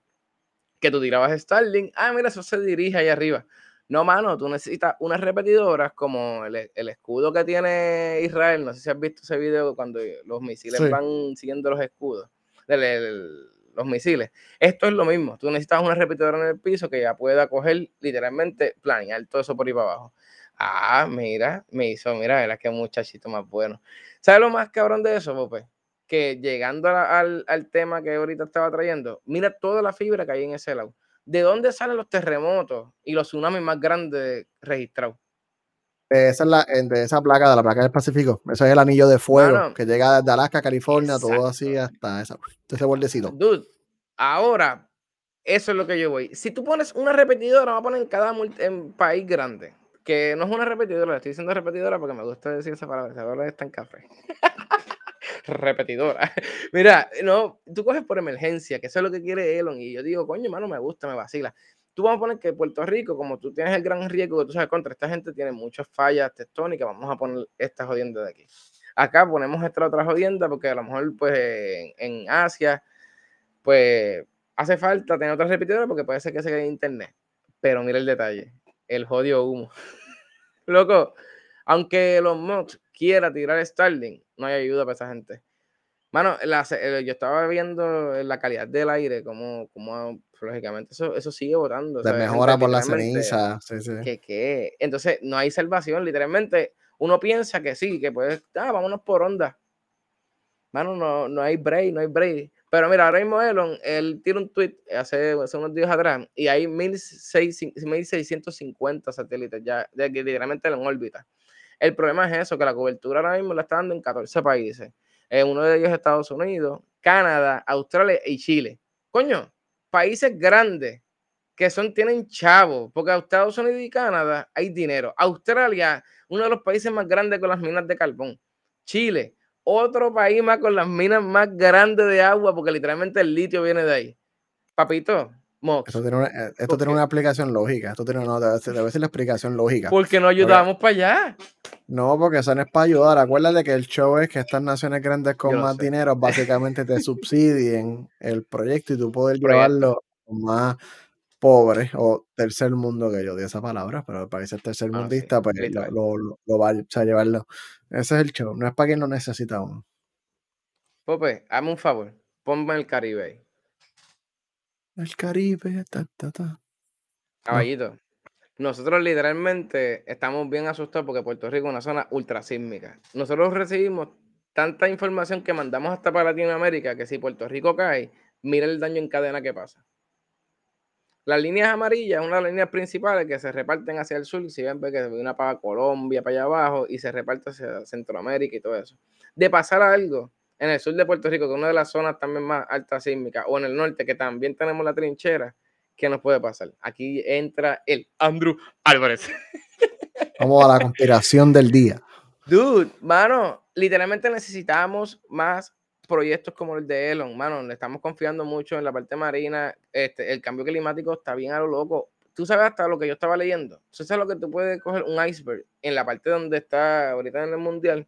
que tú tirabas Starlink, ah, mira, eso se dirige ahí arriba. No, mano, tú necesitas unas repetidoras como el, el, escudo que tiene Israel. No sé si has visto ese video cuando los misiles van siguiendo los escudos, los misiles. Esto es lo mismo. Tú necesitas una repetidora en el piso que ya pueda coger literalmente, planear todo eso por ahí para abajo. Ah, mira, me hizo, mira, era que muchachito más bueno. ¿Sabes lo más cabrón de eso, Pope? Que llegando al, al tema que ahorita estaba trayendo, mira toda la fibra que hay en ese lado ¿de dónde salen los terremotos y los tsunamis más grandes registrados? Esa es la, de esa placa, de la placa del Pacífico. Ese es el anillo de fuego que llega desde Alaska, California, todo así hasta esa, ese bordecito. Dude, ahora, eso es lo que yo voy. Si tú pones una repetidora, va a poner en cada en país grande. Que no es una repetidora, estoy diciendo repetidora porque me gusta decir esa palabra. Ahora está en café. repetidora. Mira, no, tú coges por emergencia, que eso es lo que quiere Elon, y yo digo, coño, mano, me gusta, me vacila. Tú vamos a poner que Puerto Rico, como tú tienes el gran riesgo que tú sabes contra esta gente, tiene muchas fallas tectónicas, vamos a poner esta jodienda de aquí. Acá ponemos esta otra jodienda porque a lo mejor, pues, en, Asia, pues, hace falta tener otra repetidora porque puede ser que se quede en internet. Pero mira el detalle, el jodio humo. Loco, aunque los mods quiera tirar Starlink, no hay ayuda para esa gente. Mano, eh, yo estaba viendo la calidad del aire, como, como lógicamente eso, eso sigue votando. De mejora por la ceniza. Que, Entonces, no hay salvación. Literalmente, uno piensa que sí, que pues, ah, vámonos por onda. Mano, no, no hay break, no hay break. Pero mira, ahora mismo Elon, él tiene un tweet hace, hace unos días atrás y hay 1650 satélites ya, de, literalmente en órbita. El problema es eso, que la cobertura ahora mismo la está dando en 14 países. En uno de ellos Estados Unidos, Canadá, Australia y Chile. Coño, países grandes que son, tienen chavos, porque Estados Unidos y Canadá hay dinero. Australia, uno de los países más grandes con las minas de carbón. Chile, otro país más con las minas más grandes de agua, porque literalmente el litio viene de ahí. Papito, Esto tiene una, eh, esto tiene una aplicación lógica. Esto tiene una, debe, ser, la explicación lógica. Porque no ayudamos para allá. No, porque eso no es para ayudar. Acuérdate que el show es que estas naciones grandes con más dinero básicamente te subsidien el proyecto y tú puedes llevarlo más pobre o tercer mundo, que yo di esa palabra, pero el país tercer ah, mundista, pues lo, lo, va a llevarlo. Ese es el show, no es para quien lo necesita uno. Pope, hazme un favor, ponme el Caribe. El Caribe, ta, ta, ta. Caballito, nosotros literalmente estamos bien asustados porque Puerto Rico es una zona ultra sísmica. Nosotros recibimos tanta información que mandamos hasta para Latinoamérica que si Puerto Rico cae, mira el daño en cadena que pasa. Las líneas amarillas, de las líneas principales que se reparten hacia el sur, si ven que se una para Colombia, para allá abajo, y se reparte hacia Centroamérica y todo eso. De pasar algo en el sur de Puerto Rico, que es una de las zonas también más altas sísmicas, o en el norte, que también tenemos la trinchera, ¿qué nos puede pasar? Aquí entra el Andrew Álvarez. Vamos a la conspiración del día. Dude, mano, literalmente necesitamos más proyectos como el de Elon, mano, le estamos confiando mucho en la parte marina, este, el cambio climático está bien a lo loco. Tú sabes hasta lo que yo estaba leyendo. Tú sabes lo que tú puedes coger un iceberg en la parte donde está ahorita en el mundial,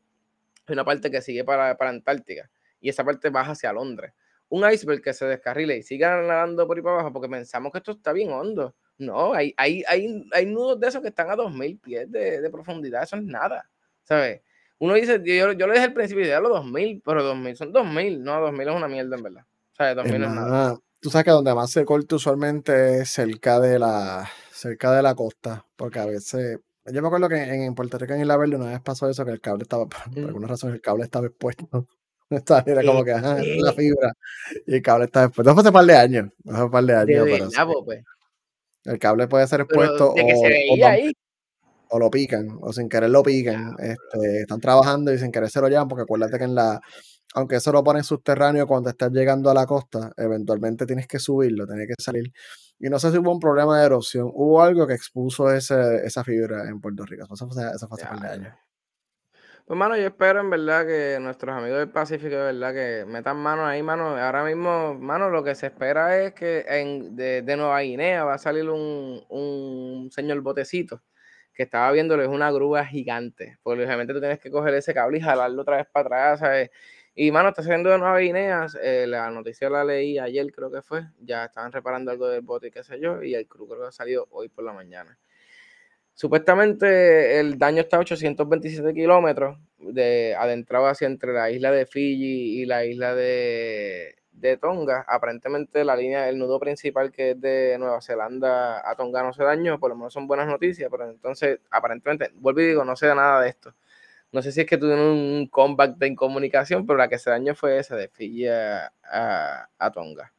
hay una parte que sigue para, para Antártica y esa parte baja hacia Londres. Un iceberg que se descarrile y siga nadando por ahí para abajo porque pensamos que esto está bien hondo. No, hay, hay, hay, hay nudos de esos que están a 2000 pies de, de profundidad, eso es nada, ¿sabes? Uno dice, yo, yo le dije al principio, de los 2000, pero 2000 son 2000, no, 2000 es una mierda en verdad. O sea, 2000 es, nada. Tú sabes que donde más se corta usualmente es cerca de la, cerca de la costa, porque a veces, yo me acuerdo que en, Puerto Rico en Isla Verde una vez pasó eso, que el cable estaba, por, mm. alguna razón el cable estaba expuesto. Era como que, ajá, la fibra. Y el cable estaba expuesto. fue hace un par de años. hace un par de años. pero pues. El cable puede ser expuesto. o, ahí o lo pican, o sin querer lo pican. Este, están trabajando y sin querer se lo llevan, porque acuérdate que en la, aunque eso lo ponen subterráneo cuando estás llegando a la costa, eventualmente tienes que subirlo, tienes que salir. Y no sé si hubo un problema de erosión, hubo algo que expuso ese, esa fibra en Puerto Rico. Eso fue, hace un par de años. Pues, mano, yo espero en verdad que nuestros amigos del Pacífico, de verdad, que metan mano ahí, mano. Ahora mismo, mano, lo que se espera es que en, de, Nueva Guinea va a salir un, un señor botecito que estaba viéndolo, es una grúa gigante. Porque obviamente tú tienes que coger ese cable y jalarlo otra vez para atrás, ¿sabes? Y, mano, está saliendo de Nueva Guinea. Eh, la noticia la leí ayer, creo que fue. Ya estaban reparando algo del bote y qué sé yo. Y el crew creo que ha salido hoy por la mañana. Supuestamente el daño está a 827 kilómetros de adentrado hacia entre la isla de Fiji y la isla de, Tonga. Aparentemente la línea, el nudo principal que es de Nueva Zelanda a Tonga no se dañó, por lo menos son buenas noticias, pero entonces aparentemente, vuelvo y digo, no se da nada de esto. No sé si es que tuvieron un comeback de incomunicación, pero la que se dañó fue esa de Fiji a, Tonga.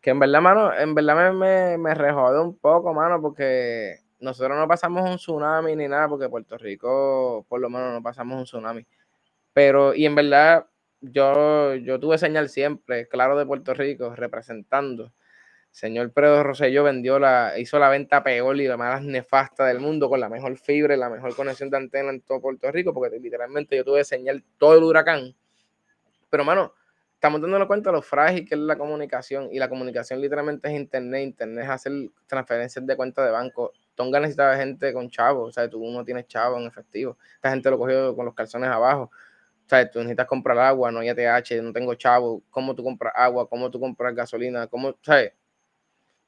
Que en verdad, mano, en verdad me, me, me un poco, mano, porque nosotros no pasamos un tsunami ni nada, porque Puerto Rico, por lo menos, no pasamos un tsunami. Pero, y en verdad, yo, yo tuve señal siempre, claro, de Puerto Rico, representando. Señor Pedro Rosselló vendió la, hizo la venta peor y la más nefasta del mundo con la mejor fibra y la mejor conexión de antena en todo Puerto Rico, porque literalmente yo tuve señal todo el huracán. Pero, mano, estamos dándonos cuenta de lo frágil que es la comunicación y la comunicación literalmente es internet, internet es hacer transferencias de cuenta de banco Tonga necesitaba gente con chavo, o sea, tú no tienes chavo en efectivo. Esta gente lo cogió con los calzones abajo. O sea, tú necesitas comprar agua, no hay ATH, no tengo chavo. ¿Cómo tú compras agua? ¿Cómo tú compras gasolina? ¿Cómo, sabes?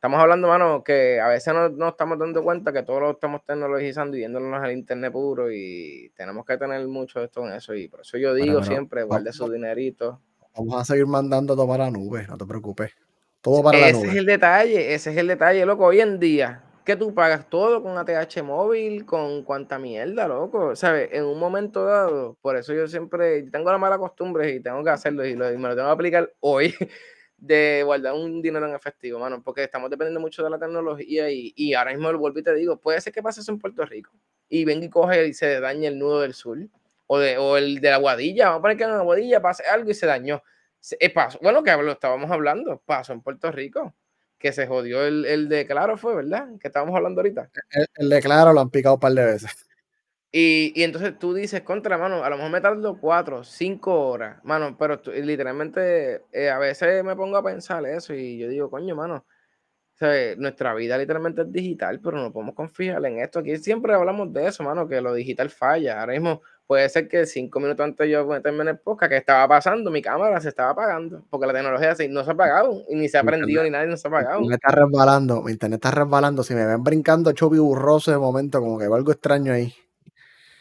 Estamos hablando, mano, que a veces no nos estamos dando cuenta que todo lo estamos tecnologizando y viéndonos al internet puro y tenemos que tener mucho de esto en eso. Y por eso yo digo siempre, guarde su dinerito. Vamos a seguir mandando todo para la nube, no te preocupes. Todo para la nube. Ese es el detalle, ese es el detalle, loco. Hoy en día, que tú pagas todo con ATH móvil, con cuanta mierda, loco, ¿sabes? En un momento dado, por eso yo siempre tengo la mala costumbre y tengo que hacerlo y, me lo tengo que aplicar hoy, de guardar un dinero en efectivo, mano, porque estamos dependiendo mucho de la tecnología y, y ahora mismo vuelvo y te digo, puede ser que pase eso en Puerto Rico y venga y coge y se dañe el nudo del sur o, de, o el de la guadilla, vamos a poner que en la guadilla pase algo y se dañó. Es paso, bueno, que lo estábamos hablando, pasó en Puerto Rico que se jodió el, el, de Claro, fue, ¿verdad? Que estábamos hablando ahorita. El, de Claro lo han picado un par de veces. Y, y, entonces tú dices, contra, mano, a lo mejor me tardo cuatro, cinco horas, mano, pero literalmente eh, a veces me pongo a pensar eso y yo digo, coño, mano, nuestra vida literalmente es digital, pero no podemos confiar en esto. Aquí siempre hablamos de eso, mano, que lo digital falla. Ahora mismo puede ser que cinco minutos antes yo meterme en el podcast, ¿qué estaba pasando? Mi cámara se estaba apagando, porque la tecnología así no se ha apagado, y ni se ha prendido, ni nadie no se ha apagado. Me está resbalando, mi internet está resbalando. Si me ven brincando chubi burroso de momento, como que va algo extraño ahí.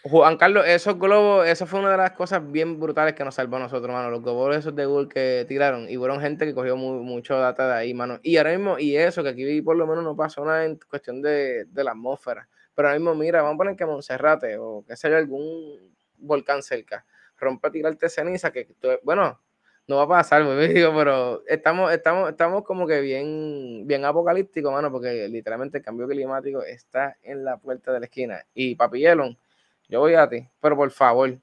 Juan Carlos, esos globos, eso fue una de las cosas bien brutales que nos salvó a nosotros, mano. Los globos esos de Google que tiraron y fueron gente que cogió mucho data de ahí, mano. Y ahora mismo, y eso, que aquí por lo menos no pasó nada en cuestión de, de la atmósfera. Pero ahora mismo, mira, vamos a poner que Monserrate o que sea algún volcán cerca, rompe a tirarte ceniza, que bueno, no va a pasar, me digo, pero estamos, estamos, estamos como que bien, bien apocalíptico, mano, porque literalmente el cambio climático está en la puerta de la esquina. Y Papi yo voy a ti, pero por favor,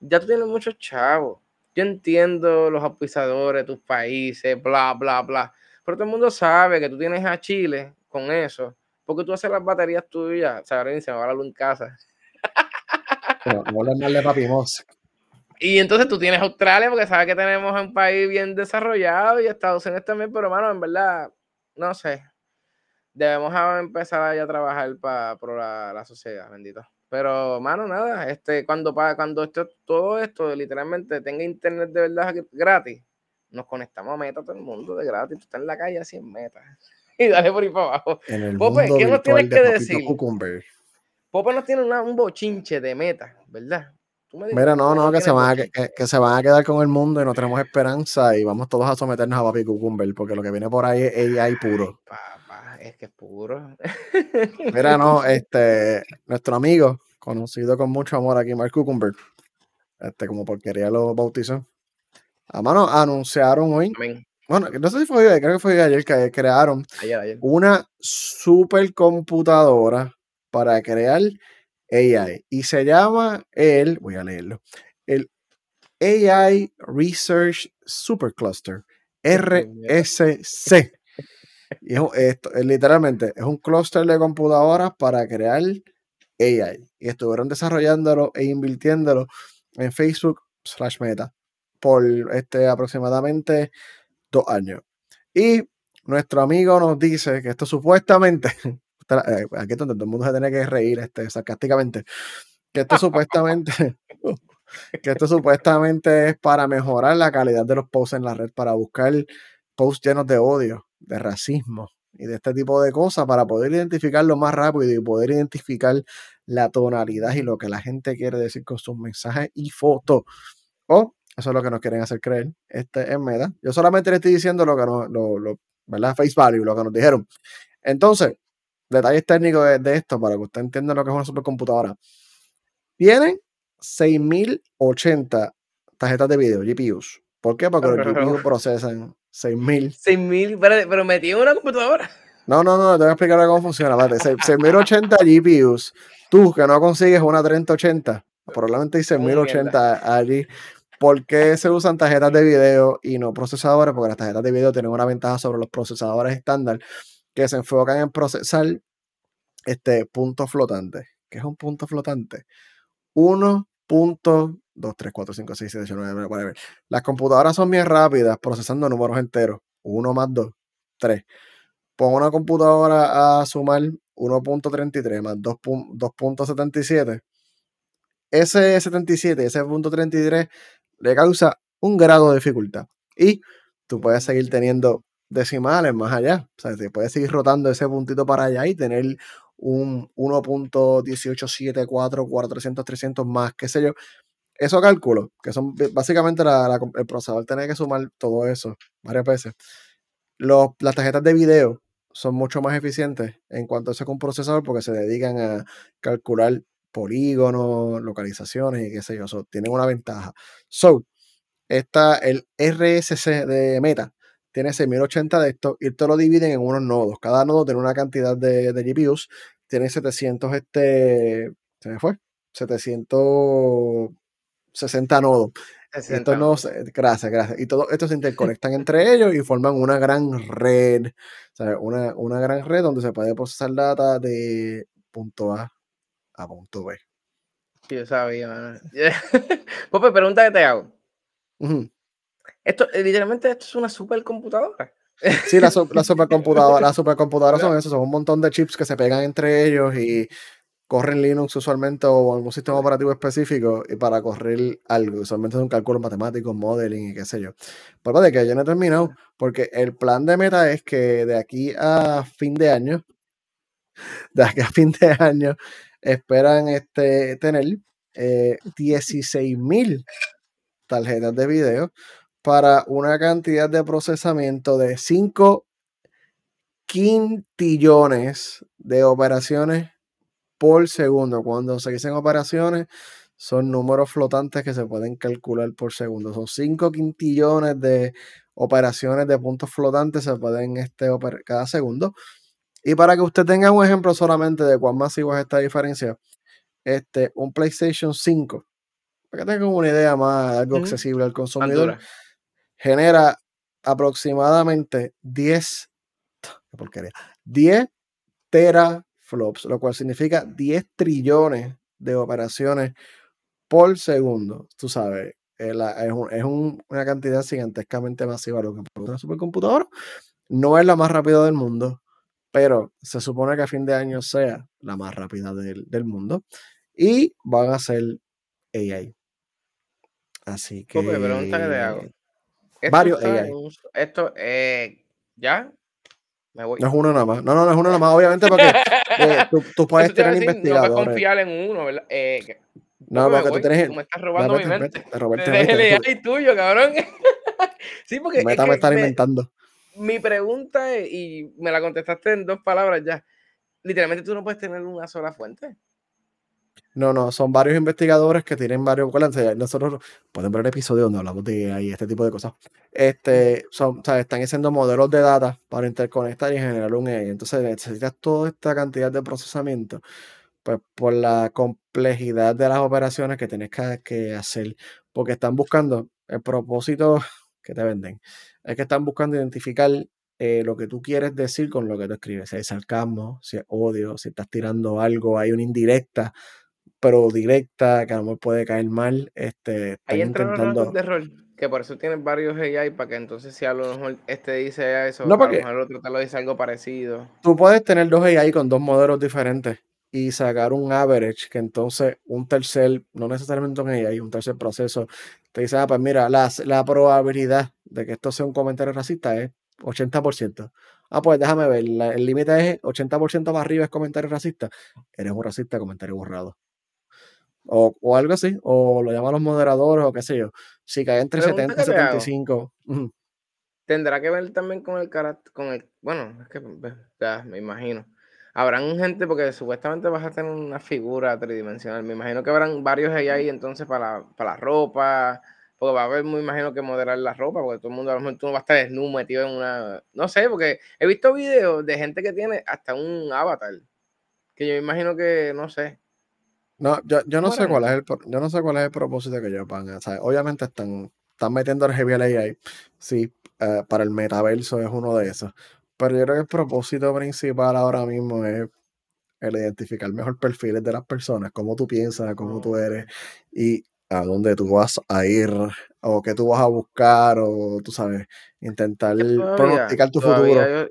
ya tú tienes muchos chavos. Yo entiendo los auspiciadores, tus países, bla, bla, bla. Pero todo el mundo sabe que tú tienes a Chile con eso. Porque tú haces las baterías tuyas. Ahora se me va la luz en casa. No, no de Papi Y entonces tú tienes Australia porque sabes que tenemos un país bien desarrollado y Estados Unidos también, pero hermano, en verdad, no sé. Debemos empezar a trabajar para la, la sociedad, bendito. Pero, mano, nada, este, cuando, cuando esto, todo esto literalmente tenga internet de verdad gratis, nos conectamos a meta todo el mundo de gratis. Tú estás en la calle a 100 metas. Y dale por ahí para abajo. Pope, ¿qué nos tienes que decir? Pope nos tiene un bochinche de meta, ¿verdad? Mira, no, no, que se, van a, que, se van a quedar con el mundo y no tenemos esperanza y vamos todos a someternos a Papi Cucumber, porque lo que viene por ahí es AI puro. Papá, es que es puro. Mira, no, este, nuestro amigo, conocido con mucho amor aquí, Mark Cucumber, este, como porquería lo bautizó. A mano, anunciaron hoy. Bueno, no sé si fue hoy, creo que fue ayer que crearon una supercomputadora para crear AI. Y se llama el, voy a leerlo, el AI Research Supercluster, RSC. Y esto, literalmente es un clúster de computadoras para crear AI. Y estuvieron desarrollándolo e invirtiéndolo en Facebook slash meta por este aproximadamente dos años. Y nuestro amigo nos dice que esto supuestamente, eh, aquí es donde todo el mundo se tiene que reír este, sarcásticamente, que esto supuestamente, que esto supuestamente es para mejorar la calidad de los posts en la red, para buscar posts llenos de odio, de racismo y de este tipo de cosas, para poder identificarlo más rápido y poder identificar la tonalidad y lo que la gente quiere decir con sus mensajes y fotos. O eso es lo que nos quieren hacer creer. Este es Meta. Yo solamente le estoy diciendo lo que nos, lo, ¿verdad? Face value, lo que nos dijeron. Entonces, detalles técnicos de, esto para que usted entienda lo que es una supercomputadora. Tienen 6080 tarjetas de video, GPUs. ¿Por qué? Porque los GPUs procesan 6000. 6000, pero, pero metí en una computadora. No, no, no, te voy a explicar cómo funciona. 6080 GPUs. Tú que no consigues una 3080, probablemente hay 6080 allí. ¿Por qué se usan tarjetas de video y no procesadores? Porque las tarjetas de video tienen una ventaja sobre los procesadores estándar que se enfocan en procesar este punto flotante. ¿Qué es un punto flotante? 1.2345678 Las computadoras son bien rápidas procesando números enteros. 1 más 2, 3. Pongo una computadora a sumar 1.33 más 2.77. Ese 77, ese punto 33 le causa un grado de dificultad. Y tú puedes seguir teniendo decimales más allá. O sea, te puedes seguir rotando ese puntito para allá y tener un 1.1874, 400, 300 más, qué sé yo. Eso cálculo, que son básicamente el procesador tiene que sumar todo eso varias veces. Las tarjetas de video son mucho más eficientes en cuanto a ese con procesador porque se dedican a calcular polígonos, localizaciones y qué sé yo. tienen una ventaja. So, está el RSC de Meta. Tiene 6080 de esto y esto lo dividen en unos nodos. Cada nodo tiene una cantidad de, de GPUs. Tiene 700, este, se me fue, 760 nodos. Estos nodos, gracias, gracias. Y todos estos se interconectan entre ellos y forman una gran red. Una, una gran red donde se puede procesar data de punto A a punto B. Yo sabía, Pope, pregunta que te hago. Esto, eh, literalmente, esto es una supercomputadora. Sí, las la supercomputadoras la supercomputadora son eso, son un montón de chips que se pegan entre ellos y corren Linux usualmente o algún sistema operativo específico y para correr algo, usualmente es un cálculo matemático, modeling y qué sé yo. Pero de que yo no he terminado, porque el plan de meta es que de aquí a fin de año, de aquí a fin de año, esperan este, tener eh, 16 mil tarjetas de video para una cantidad de procesamiento de 5 quintillones de operaciones por segundo. Cuando se dicen operaciones, son números flotantes que se pueden calcular por segundo. Son 5 quintillones de operaciones de puntos flotantes se pueden este, cada segundo. Y para que usted tenga un ejemplo solamente de cuán masivo es esta diferencia, este, un PlayStation 5, para que tengan una idea más algo accesible al consumidor, genera aproximadamente 10, porquería, 10 teraflops, lo cual significa 10 trillones de operaciones por segundo. Tú sabes, es, una cantidad gigantescamente masiva lo que produce una supercomputadora. No es la más rápida del mundo, pero se supone que a fin de año sea la más rápida del, mundo y van a ser AI. Así que. pregunta que te hago. varios AI. esto, eh, ¿ya? Me voy. No es uno nada más. No, no, no es uno nada más. Obviamente, porque eh, tú, puedes tener investigadores. No puedes confiar en uno, ¿verdad? Eh, no, porque tú tienes. Tú me estás robando mi mente. Te robé el tuyo, cabrón. sí, porque. Meta me estar inventando mi pregunta y me la contestaste en dos palabras ya. Literalmente tú no puedes tener una sola fuente. No, no, son varios investigadores que tienen varios. Nosotros pueden ver el episodio donde hablamos de ahí, este tipo de cosas. Este, son, están haciendo modelos de data para interconectar y generar un AI. Entonces necesitas toda esta cantidad de procesamiento, pues por la complejidad de las operaciones que tienes que, que hacer, porque están buscando el propósito que te venden es que están buscando identificar eh, lo que tú quieres decir con lo que tú escribes. Si hay sarcasmo, si es odio, si estás tirando algo, hay una indirecta. Pero directa, que a lo mejor puede caer mal. Este, Ahí entran los intentando. de error, que por eso tienes varios AI, para que entonces si a lo mejor este dice eso, No, a lo porque mejor el otro te lo dice algo parecido. tú puedes tener dos AI con dos modelos diferentes y sacar un average, que entonces un tercer, no necesariamente un AI, un tercer proceso, te dice, ah, pues mira, la, la probabilidad de que esto sea un comentario racista es 80%. Ah, pues déjame ver, la- el límite es 80% para arriba es comentario racista. Eres un racista, comentario borrado. O, o algo así, o lo llaman los moderadores, o qué sé yo. Si cae entre Pregunta 70 y que te hago. 75. ujú. Tendrá que ver también con el carácter, con el, bueno, es que ya me imagino. Habrán gente, porque supuestamente vas a tener una figura tridimensional. Me imagino que habrán varios AI entonces para, para la ropa, porque va a haber, me imagino que moderar la ropa, porque todo el mundo a lo mejor tú no vas a estar desnudo metido en una. No sé, porque he visto videos de gente que tiene hasta un avatar. Que yo me imagino que, no sé. No, yo, yo no sé cuál es el, yo no sé cuál es el propósito que ellos van a, o sea, obviamente están, están metiendo el heavy AI, sí, eh, para el metaverso es uno de esos, pero yo creo que el propósito principal ahora mismo es el identificar mejor perfiles de las personas, cómo tú piensas, cómo tú eres y a dónde tú vas a ir o qué tú vas a buscar o tú sabes, intentar todavía, pronosticar tu futuro. yo,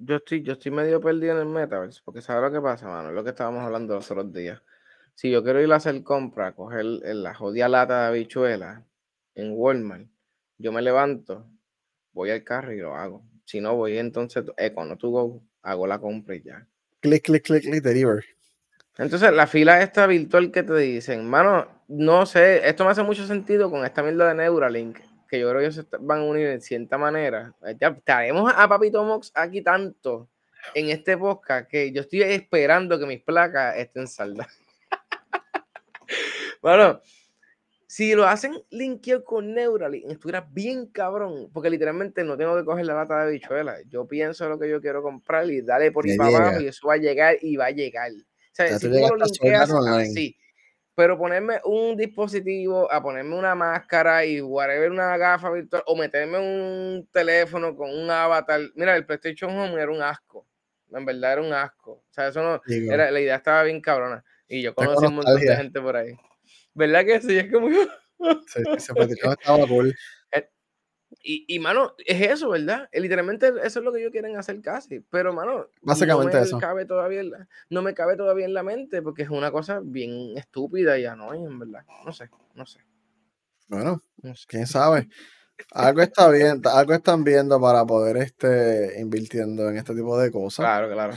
yo estoy, yo estoy medio perdido en el metaverse, porque ¿sabes lo que pasa, mano? Es lo que estábamos hablando los otros días. Si yo quiero ir a hacer compra, coger la jodida lata de habichuelas en Walmart, yo me levanto, voy al carro y lo hago. Si no, voy entonces, cuando tú go, hago la compra y ya. Clic, clic, clic, clic, deliver. Entonces, la fila esta virtual que te dicen, mano, no sé, esto me hace mucho sentido con esta mierda de Neuralink, que yo creo que ellos se van a unir en cierta manera. Eh, Ya traemos a Papito Mox aquí tanto en este podcast que yo estoy esperando que mis placas estén saldas. Bueno, si lo hacen linkeo con Neuralink, estuviera bien cabrón, porque literalmente no tengo que coger la lata de bichuela. Yo pienso lo que yo quiero comprar y dale por ahí para abajo y eso va a llegar y va a llegar. O sea, si tú lo linkeas así, pero ponerme un dispositivo, a ponerme una máscara y whatever, una gafa virtual, o meterme un teléfono con un avatar. Mira, el PlayStation Home era un asco. En verdad era un asco. O sea, eso no, era, la idea estaba bien cabrona. Y yo conocí un montón de gente por ahí. ¿Verdad que sí? Es como... Sí, ese fetichón estaba cool. Y, y, mano, es eso, ¿verdad? Eh, Literalmente eso es lo que ellos quieren hacer casi. Pero, mano, Básicamente no me eso. cabe todavía en la, no me cabe todavía en la mente porque es una cosa bien estúpida y annoying, ¿verdad? No sé, no sé, Bueno, no sé. quién sabe. Algo está bien, algo están viendo para poder este invirtiendo en este tipo de cosas. Claro, claro.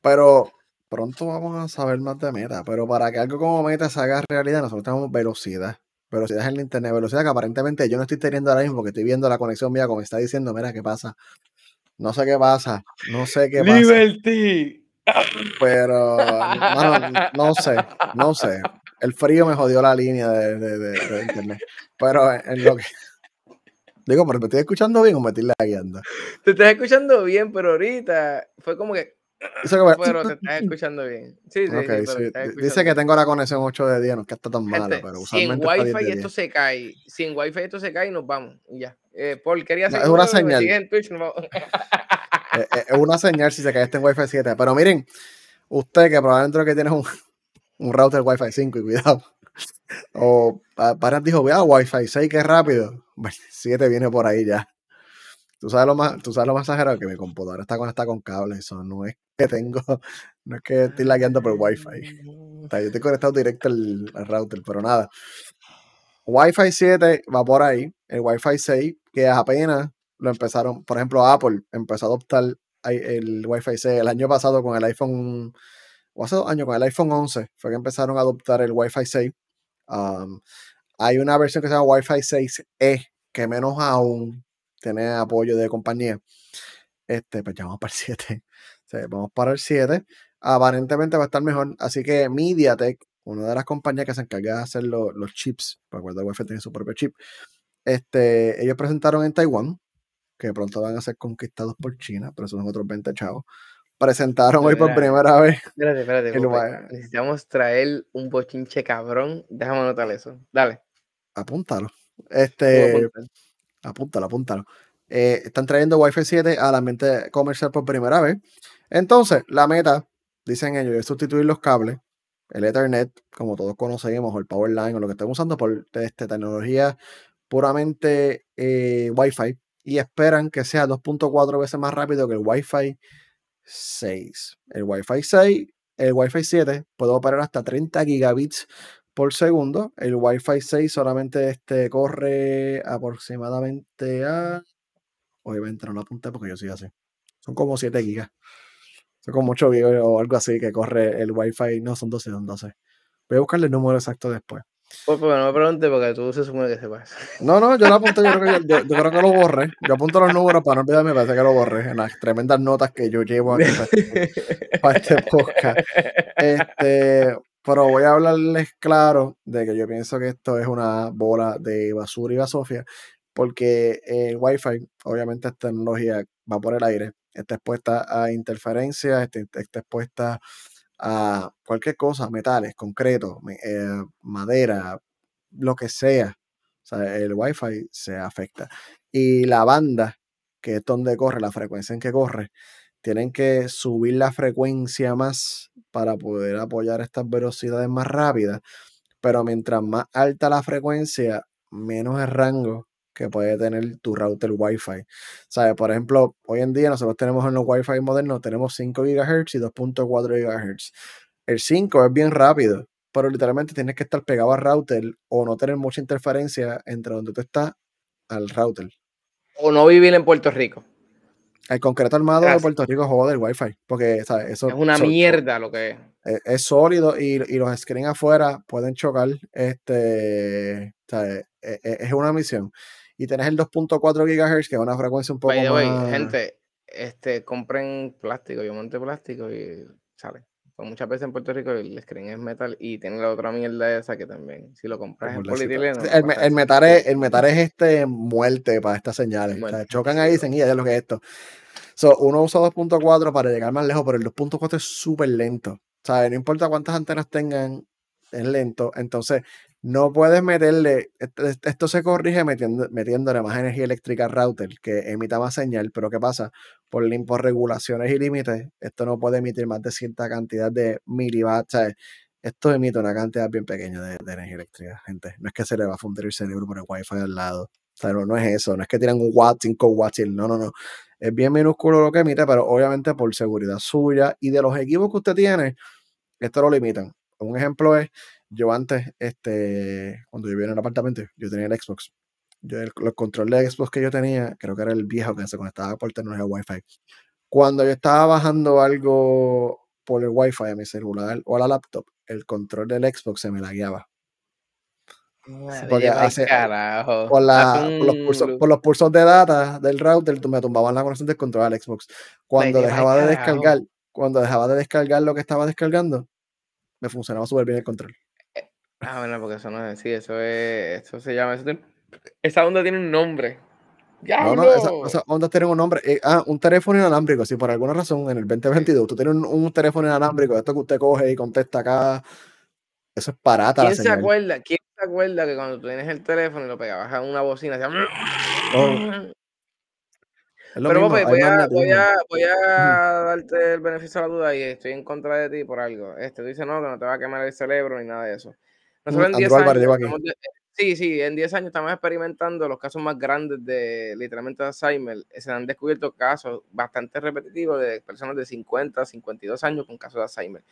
Pero pronto vamos a saber más de meta. Pero para que algo como meta se haga realidad, nosotros tenemos velocidad. Velocidad en el internet, velocidad que aparentemente yo no estoy teniendo ahora mismo porque estoy viendo la conexión mía como está diciendo, mira qué pasa. No sé qué pasa, no sé qué pasa. Liberty. Pero, mano, no sé, no sé. El frío me jodió la línea de, de, de, de internet. Pero en, en lo que. Digo, pero me estoy escuchando bien o me estoy lagueando. Te estás escuchando bien, pero ahorita fue como que. Dice que, Pero te estás escuchando bien. Sí, sí, Ok, sí, sí. escuchando Dice que tengo la conexión 8 de 10, no es que está tan mala, Gente, pero si en usualmente está 10 Wi-Fi esto 10. se cae, si en Wi-Fi esto se cae, nos vamos. Y ya. Eh, Paul, quería No, seguir es una señal. en Twitch, nos vamos. Eh, eh, Es una señal si se cae este en Wi-Fi 7. Pero miren, usted que probablemente lo que tiene es un, un router Wi-Fi 5 y cuidado. O pa- Paras dijo, vea, Wi-Fi 6, qué rápido. Bueno, 7 viene por ahí ya. Tú sabes lo más, tú sabes lo más exagerado que mi computadora está conectada con cable. Eso no es que tengo, no es que estoy lagueando por Wi-Fi. O sea, yo estoy conectado directo al, router, pero nada. Wi-Fi 7 va por ahí. El Wi-Fi 6, que apenas lo empezaron, por ejemplo, Apple empezó a adoptar el Wi-Fi 6 el año pasado con el iPhone, o hace dos años con el iPhone 11, fue que empezaron a adoptar el Wi-Fi 6. Um, hay una versión que se llama Wi-Fi 6E, que menos aún tiene apoyo de compañía. Este, pues ya vamos para el 7. O sea, vamos para el 7. Aparentemente va a estar mejor. Así que MediaTek, una de las compañías que se encarga de hacer lo- los chips, recuerda Wi-Fi tiene su propio chip. Este, ellos presentaron en Taiwán, que pronto van a ser conquistados por China, pero son otros 20 chavos. Presentaron hoy por primera vez Espérate, espérate, el Necesitamos traer un bochinche cabrón. Déjame anotar eso. Dale. Apúntalo. Este. Apúntalo, apúntalo. Eh, están trayendo Wi-Fi 7 a la mente comercial por primera vez. Entonces, la meta, dicen ellos, es sustituir los cables el Ethernet, como todos conocemos, o el Powerline, o lo que estén usando por este, tecnología puramente eh, Wi-Fi, y esperan que sea 2.4 veces más rápido que el Wi-Fi 6. El Wi-Fi 6, el Wi-Fi 7 puede operar hasta 30 gigabits por segundo. El Wi-Fi 6 solamente este corre aproximadamente a. Obviamente no lo apunté porque yo soy así. Son como 7 gigas. Son como 8 gigas o algo así que corre el Wi-Fi. No, son 12, son 12. Voy a buscarle el número exacto después. Pues, pues no me pregunte porque tú se supone que sepas. No, no, yo lo apunté, yo creo que, yo, creo que lo borré. Yo apunto los números para no olvidarme, parece que lo borré en las tremendas notas que yo llevo aquí para este, este podcast. Este, pero voy a hablarles claro de que yo pienso que esto es una bola de basura y basofia, porque el Wi-Fi, obviamente, esta tecnología va por el aire, está expuesta a interferencias, está, está expuesta a cualquier cosa, metales, concreto, eh, madera, lo que sea. Sea, el Wi-Fi se afecta. Y la banda, que es donde corre, la frecuencia en que corre, tienen que subir la frecuencia más para poder apoyar estas velocidades más rápidas. Pero mientras más alta la frecuencia, menos el rango que puede tener tu router Wi-Fi. ¿Sabes? Por ejemplo, hoy en día nosotros tenemos en los Wi-Fi modernos, tenemos 5 GHz y 2.4 GHz. El 5 es bien rápido, pero literalmente tienes que estar pegado al router o no tener mucha interferencia entre donde tú estás al router. O no vivir en Puerto Rico. El concreto armado de Puerto Rico juega del Wi-Fi, porque ¿sabes? Eso, es una mierda lo que es. E, es. sólido y, los screens afuera pueden chocar. Este, ¿sabes? E, e, es una misión y tenés el 2.4 GHz, que es una frecuencia un poco más... gente, este, compren plástico, yo monté plástico y sale. Pues muchas veces en Puerto Rico el screen es metal y tiene la otra mierda esa que también, si lo compras en polietileno... El, metal es, el metal es este muerte para estas señales. chocan ahí y dicen, y es lo que es esto. So, uno usa 2.4 para llegar más lejos, pero el 2.4 es súper lento. ¿Sabes? No importa cuántas antenas tengan, es lento. Entonces, no puedes meterle, esto se corrige metiendo, metiéndole más energía eléctrica al router que emita más señal, pero ¿qué pasa? Por, por regulaciones y límites, esto no puede emitir más de cierta cantidad de milivatts. Esto emite una cantidad bien pequeña de, energía eléctrica, gente. No es que se le va a fundir el cerebro por el wifi al lado. O sea, no, es eso, no es que tienen un watt, 5 watts, no, no, no. Es bien minúsculo lo que emite, pero obviamente por seguridad suya y de los equipos que usted tiene, esto lo limitan. Un ejemplo es, yo antes, este, cuando yo vivía en el apartamento, yo tenía el Xbox. Yo, el, control de Xbox que yo tenía, creo que era el viejo que se conectaba por tecnología Wi-Fi. Cuando yo estaba bajando algo por el Wi-Fi a mi celular o a la laptop, el control del Xbox se me lagueaba. Porque hace, por, los pulsos, por, los pulsos, de data del router me tumbaban la conexión del control al Xbox. Cuando dejaba de descargar, cuando dejaba de descargar lo que estaba descargando, me funcionaba súper bien el control. Ah, bueno, porque eso no es así, eso es, eso se llama, esa onda tiene un nombre. Ya no, no, esa, onda tiene un nombre. Eh, ah, un teléfono inalámbrico. Si por alguna razón en el 2022 tú tienes un, teléfono inalámbrico, esto que usted coge y contesta acá, eso es parata. ¿Quién se acuerda? ¿Quién se acuerda que cuando tú tienes el teléfono y lo pegabas a una bocina, hacía... Pero voy, a, voy, a, voy, a, darte el beneficio de la duda y estoy en contra de ti por algo. Este, tú dices no, que no te va a quemar el cerebro ni nada de eso. Nosotros en 10 años, sí, sí, en 10 años estamos experimentando los casos más grandes de literalmente Alzheimer. Se han descubierto casos bastante repetitivos de personas de 50, 52 años con casos de Alzheimer.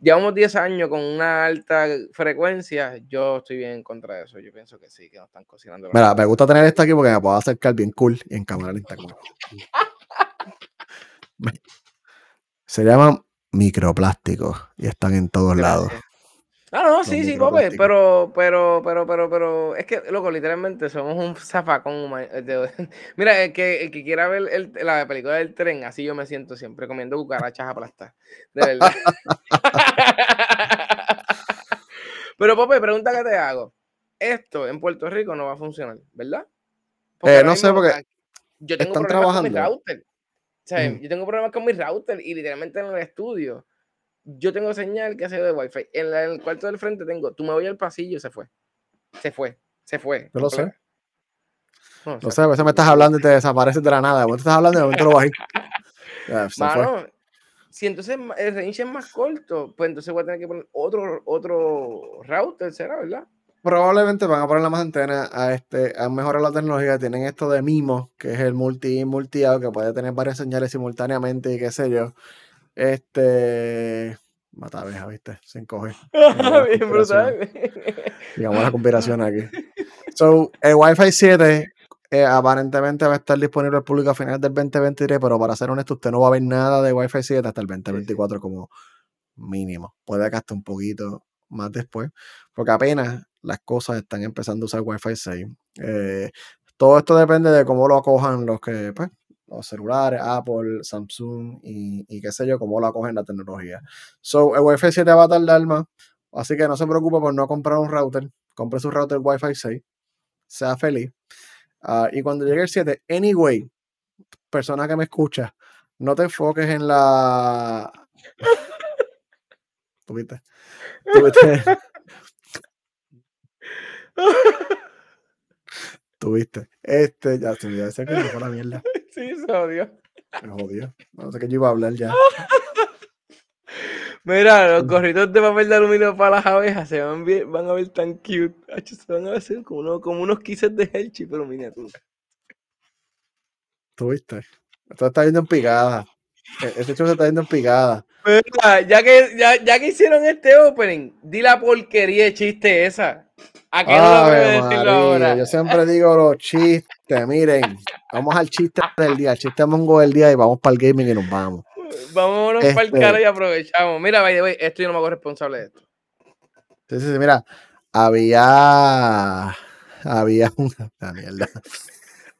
Llevamos 10 años con una alta frecuencia. Yo estoy bien en contra de eso. Yo pienso que sí, que nos están cocinando. Mira, me gusta tener esto aquí porque me puedo acercar bien cool y en cámara lenta. Se llaman microplásticos y están en todos lados. Ah, no, sí, sí, papi, pero, pero, pero, pero, pero, es que, loco, literalmente somos un zafacón. Mira, el que, el que quiera ver el, la película del tren, así yo me siento siempre comiendo cucarachas aplastar. De verdad. pero, papi, pregunta que te hago. Esto en Puerto Rico no va a funcionar, ¿verdad? Eh, no sé, porque yo tengo están trabajando. Con mi router. O sea, Yo tengo problemas con mi router y literalmente en el estudio yo tengo señal que hace de wifi. En, el cuarto del frente tengo, tú me voy al pasillo, se fue. Se fue, se fue. Yo lo sé. No, sé, a veces me estás hablando y te desapareces de la nada. Vos estás hablando y de momento lo vas a ir. Mano, si entonces el range es más corto, pues entonces voy a tener que poner otro, otro router, ¿será, verdad? Probablemente van a poner la más antena a este, a mejorar la tecnología. Tienen esto de MIMO, que es el multi multi que puede tener varias señales simultáneamente y qué sé yo. Este mata abeja, ¿viste? Se encoge. Bien brutal. Digamos la conspiración aquí. So, el Wi-Fi 7 eh, aparentemente va a estar disponible al público a finales del 2023, pero para ser honesto, usted no va a ver nada de Wi-Fi 7 hasta el 2024 como mínimo. Puede que hasta un poquito más después, porque apenas las cosas están empezando a usar Wi-Fi 6. Eh, todo esto depende de cómo lo acojan los que, pues, los celulares, Apple, Samsung y, qué sé yo, cómo lo acogen la tecnología. So, el Wi-Fi 7 va a tardar más, así que no se preocupe por no comprar un router. Compre su router Wi-Fi 6. Sea feliz. Ah, y cuando llegue el 7, anyway, persona que me escucha, no te enfoques en la. ¿Tuviste? ¿Tuviste? Tuviste. Este, ya se me que me fue la mierda. Sí, se jodió. Me jodió. No sé qué yo iba a hablar ya. Mira, los gorritos de papel de aluminio para las abejas se van, bien, van a ver tan cute. Se van a ver como, uno, como unos kisses de Hershey, pero miniatura. ¿Tuviste? Esto está yendo en picada. Este show se está yendo en picada. Mira, ya que, ya, ya que hicieron este opening, di la porquería de chiste esa. ¿A qué no lo voy decirlo ahora? Yo siempre digo los chistes, miren. Vamos al chiste del día, el chiste mongo del día y vamos para el gaming y nos vamos. Vámonos para el este cara y aprovechamos. Mira, by the esto yo no me hago responsable de esto. Sí, sí, sí, mira. Había. Había una. mierda.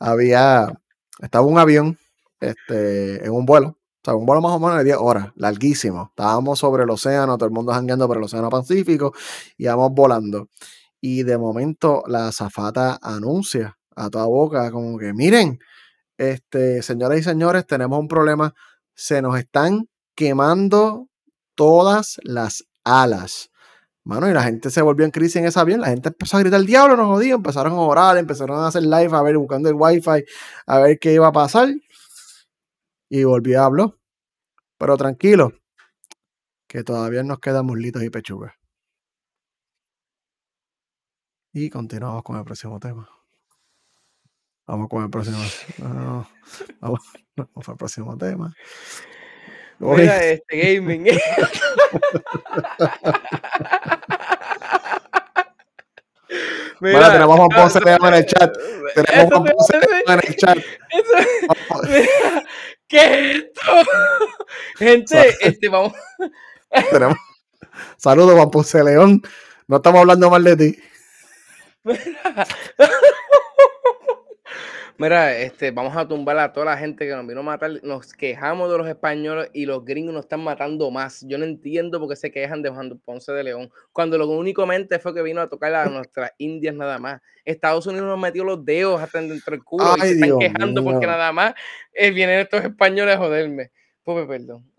Había. Estaba un avión este, en un vuelo. O sea, un vuelo más o menos de 10 horas, larguísimo. Estábamos sobre el océano, todo el mundo jangueando por el océano Pacífico, y íbamos volando. Y de momento la azafata anuncia a toda boca, como que, miren, este, señoras y señores, tenemos un problema se nos están quemando todas las alas. Mano, y la gente se volvió en crisis en ese avión. La gente empezó a gritar: diablo, nos jodió. Empezaron a orar, empezaron a hacer live, a ver, buscando el wifi, a ver qué iba a pasar. Y volvió a hablar. Pero tranquilo, que todavía nos quedan muslitos y pechugas. Y continuamos con el próximo tema. Vamos con el próximo. vamos, vamos al próximo tema. Mira este gaming. Mira, bueno, tenemos a Juan Ponce en el chat. Tenemos a Ponce en el chat. ¿Qué es esto? Gente, este, vamos. Tenemos... Saludos, Juan Ponce León. No estamos hablando mal de ti. Mira, este, vamos a tumbar a toda la gente que nos vino a matar. Nos quejamos de los españoles y los gringos nos están matando más. Yo no entiendo por qué se quejan de Juan Ponce de León. Cuando lo únicamente fue que vino a tocar a nuestras indias nada más. Estados Unidos nos metió los dedos hasta dentro del culo y se están quejando porque nada más eh, vienen estos españoles a joderme. Pues perdón.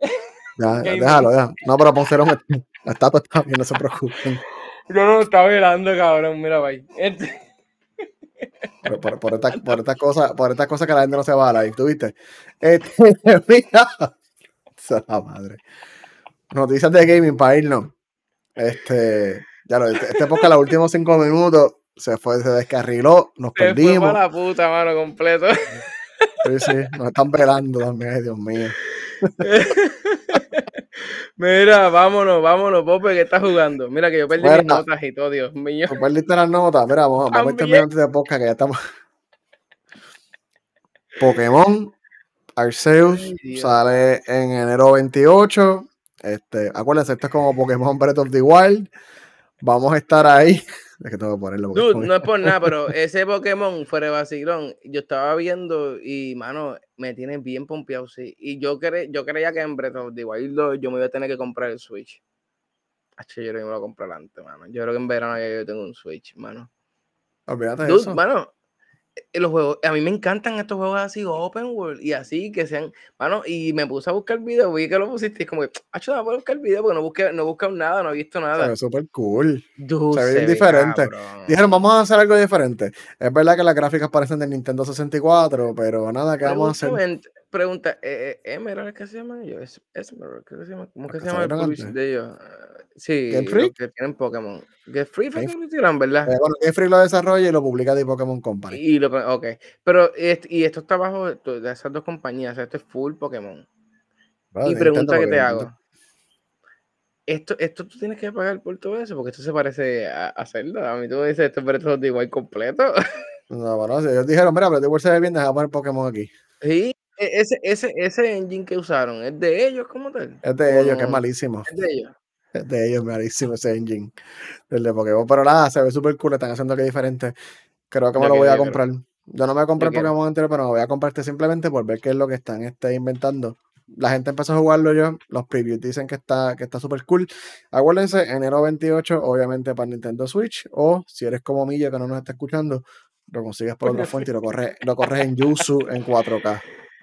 Ya, déjalo, déjalo. No, pero Ponce León está, está bien, no se preocupen. Yo no estaba velando, cabrón. Mira, bye. Este... Por, por, por estas esta cosas por esta cosa que la gente no se va a la ¿tú viste? Este, mira, la madre. Noticias de gaming para irnos. Este, ya lo, este, este podcast, los últimos cinco minutos, se fue, se descarriló, nos se perdimos. Fue la puta, mano, completo. Sí, sí, nos están velando también, Dios mío. Mira, vámonos, vámonos, Pope, que está jugando. Mira que yo perdí mis notas y todo, Dios mío. Tú perdiste las notas. Mira, vamos, vamos a terminar antes de podcast que ya estamos. Pokémon Arceus sale en enero 28. Este, acuérdense, esto es como Pokémon Breath of the Wild. Vamos a estar ahí. Es que tengo que ponerlo. Dude, no es por nada, pero ese Pokémon fuera de vacilón, yo estaba viendo y, mano, me tiene bien pompeado, sí. Y yo, cre yo creía que en Breath of the Wild yo me iba a tener que comprar el Switch. H, yo creo que me lo voy a comprar antes, mano. Yo creo que en verano ya yo tengo un Switch, mano. Olvídate de eso. Mano, los juegos, a mí me encantan estos juegos así, open world, y así, que sean, mano, y me puse a buscar video, vi que lo pusiste, y como que, hecho, no puedo buscar video porque no busqué, no buscado nada, no he visto nada. Se ve súper cool. Dude, se ve se bien ve diferente. cabrón. Dijeron, vamos a hacer algo diferente. Es verdad que las gráficas parecen del Nintendo 64, pero nada, ¿qué vamos a hacer? Pregunta, eh, eh, Emerald, ¿qué se llama? Es- Esmeralda, ¿qué se llama? ¿Cómo que se llama el de ellos? Sí, los que tienen Pokémon. Get Free fue Game que lo hicieron, ¿verdad? Eh, bueno, Game Freak lo desarrolla y lo publica de Pokémon Company. Y lo, ok, pero y esto está bajo de esas dos compañías, o sea, esto es full Pokémon. Y pregunta que te hago. Esto, esto tú tienes que pagar por todo eso, porque esto se parece a, a Zelda. A mí tú me dices, esto es de igual completo. No, bueno, si ellos dijeron, mira, pero igual se ve bien, deja poner Pokémon aquí. sí, e- ese, ese, ese engine que usaron, ¿es de ellos como tal? Es de ¿O ellos, que es malísimo. Es de ellos. De ellos, malísimo ese engine. El de Pokémon. Pero nada, se ve súper cool, están haciendo algo diferente. Creo que me Yo lo voy quiero, a comprar. Yo no me compré el. Pokémon entero, pero me voy a comprar este simplemente por ver qué es lo que están este, inventando. La gente empezó a jugarlo yo, los previews dicen que está que está súper cool. Acuérdense, enero 28, obviamente para Nintendo Switch, o si eres como Milla que no nos está escuchando, lo consigues por otra fuente y lo corres, lo corres en Yuzu en 4K.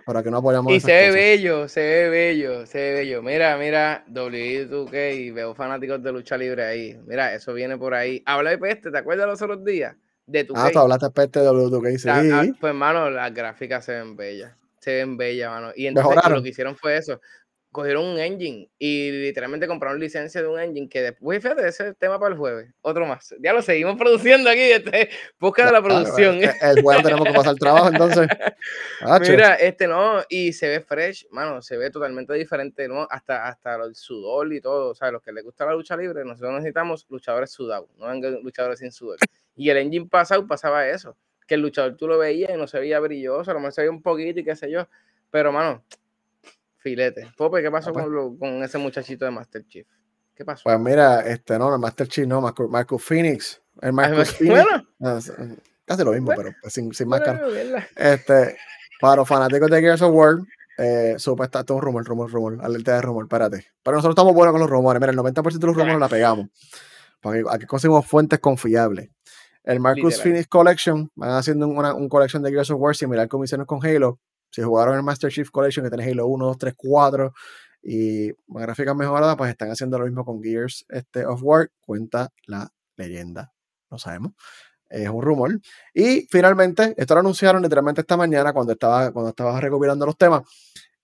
Para que no apoyamos Y se ve cosas. bello, se ve bello, se ve bello. Mira, mira, W2K y veo fanáticos de lucha libre ahí. Mira, eso viene por ahí. Habla de peste, ¿te acuerdas los otros días? De tu Ah, tú hablaste peste de W2K, sí. La- ah, pues, hermano, las gráficas se ven bellas. Se ven bellas, mano. Y entonces lo que hicieron fue eso. Cogieron un engine y literalmente compraron licencia de un engine que después, fíjate, ese es el tema para el jueves. Otro más. Ya lo seguimos produciendo aquí. Este, busca de la Claro, producción. el, el juego tenemos que pasar trabajo, entonces. Hacho. Mira, este no, y se ve fresh, mano, se ve totalmente diferente, ¿no? Hasta, hasta el sudor y todo, o sea, los que les gusta la lucha libre, nosotros necesitamos luchadores sudados, no luchadores sin sudor. Y el engine pasado pasaba eso, que el luchador tú lo veías y no se veía brilloso, a lo mejor se veía un poquito y qué sé yo, pero, mano, filete. Pope, ¿qué pasó Ah, pues. con, lo- con ese muchachito de Master Chief? ¿Qué pasó? Pues mira, este no, el Master Chief, no, Marcus, Marcus Phoenix. El me- Phoenix. bueno, ah, es- casi lo mismo, Bueno, pero pues, sin, sin bueno, máscara. Este, para los fanáticos de Gears of War, eh, supuesta, esto es un rumor, rumor, rumor, alerta de rumor, espérate. Pero nosotros estamos buenos con los rumores. Mira, el 90% de los rumores la pegamos. Porque aquí conseguimos fuentes confiables. El Marcus Literal. Phoenix Collection, van haciendo una, un collection de Gears of War similar como hicieron con Halo. Si jugaron el Master Chief Collection, que tiene Halo 1, 2, 3, 4 y gráficas mejoradas, pues están haciendo lo mismo con Gears este, of War. Cuenta la leyenda. No sabemos. Es un rumor. Y finalmente, esto lo anunciaron literalmente esta mañana cuando estaba, cuando estaba recopilando los temas.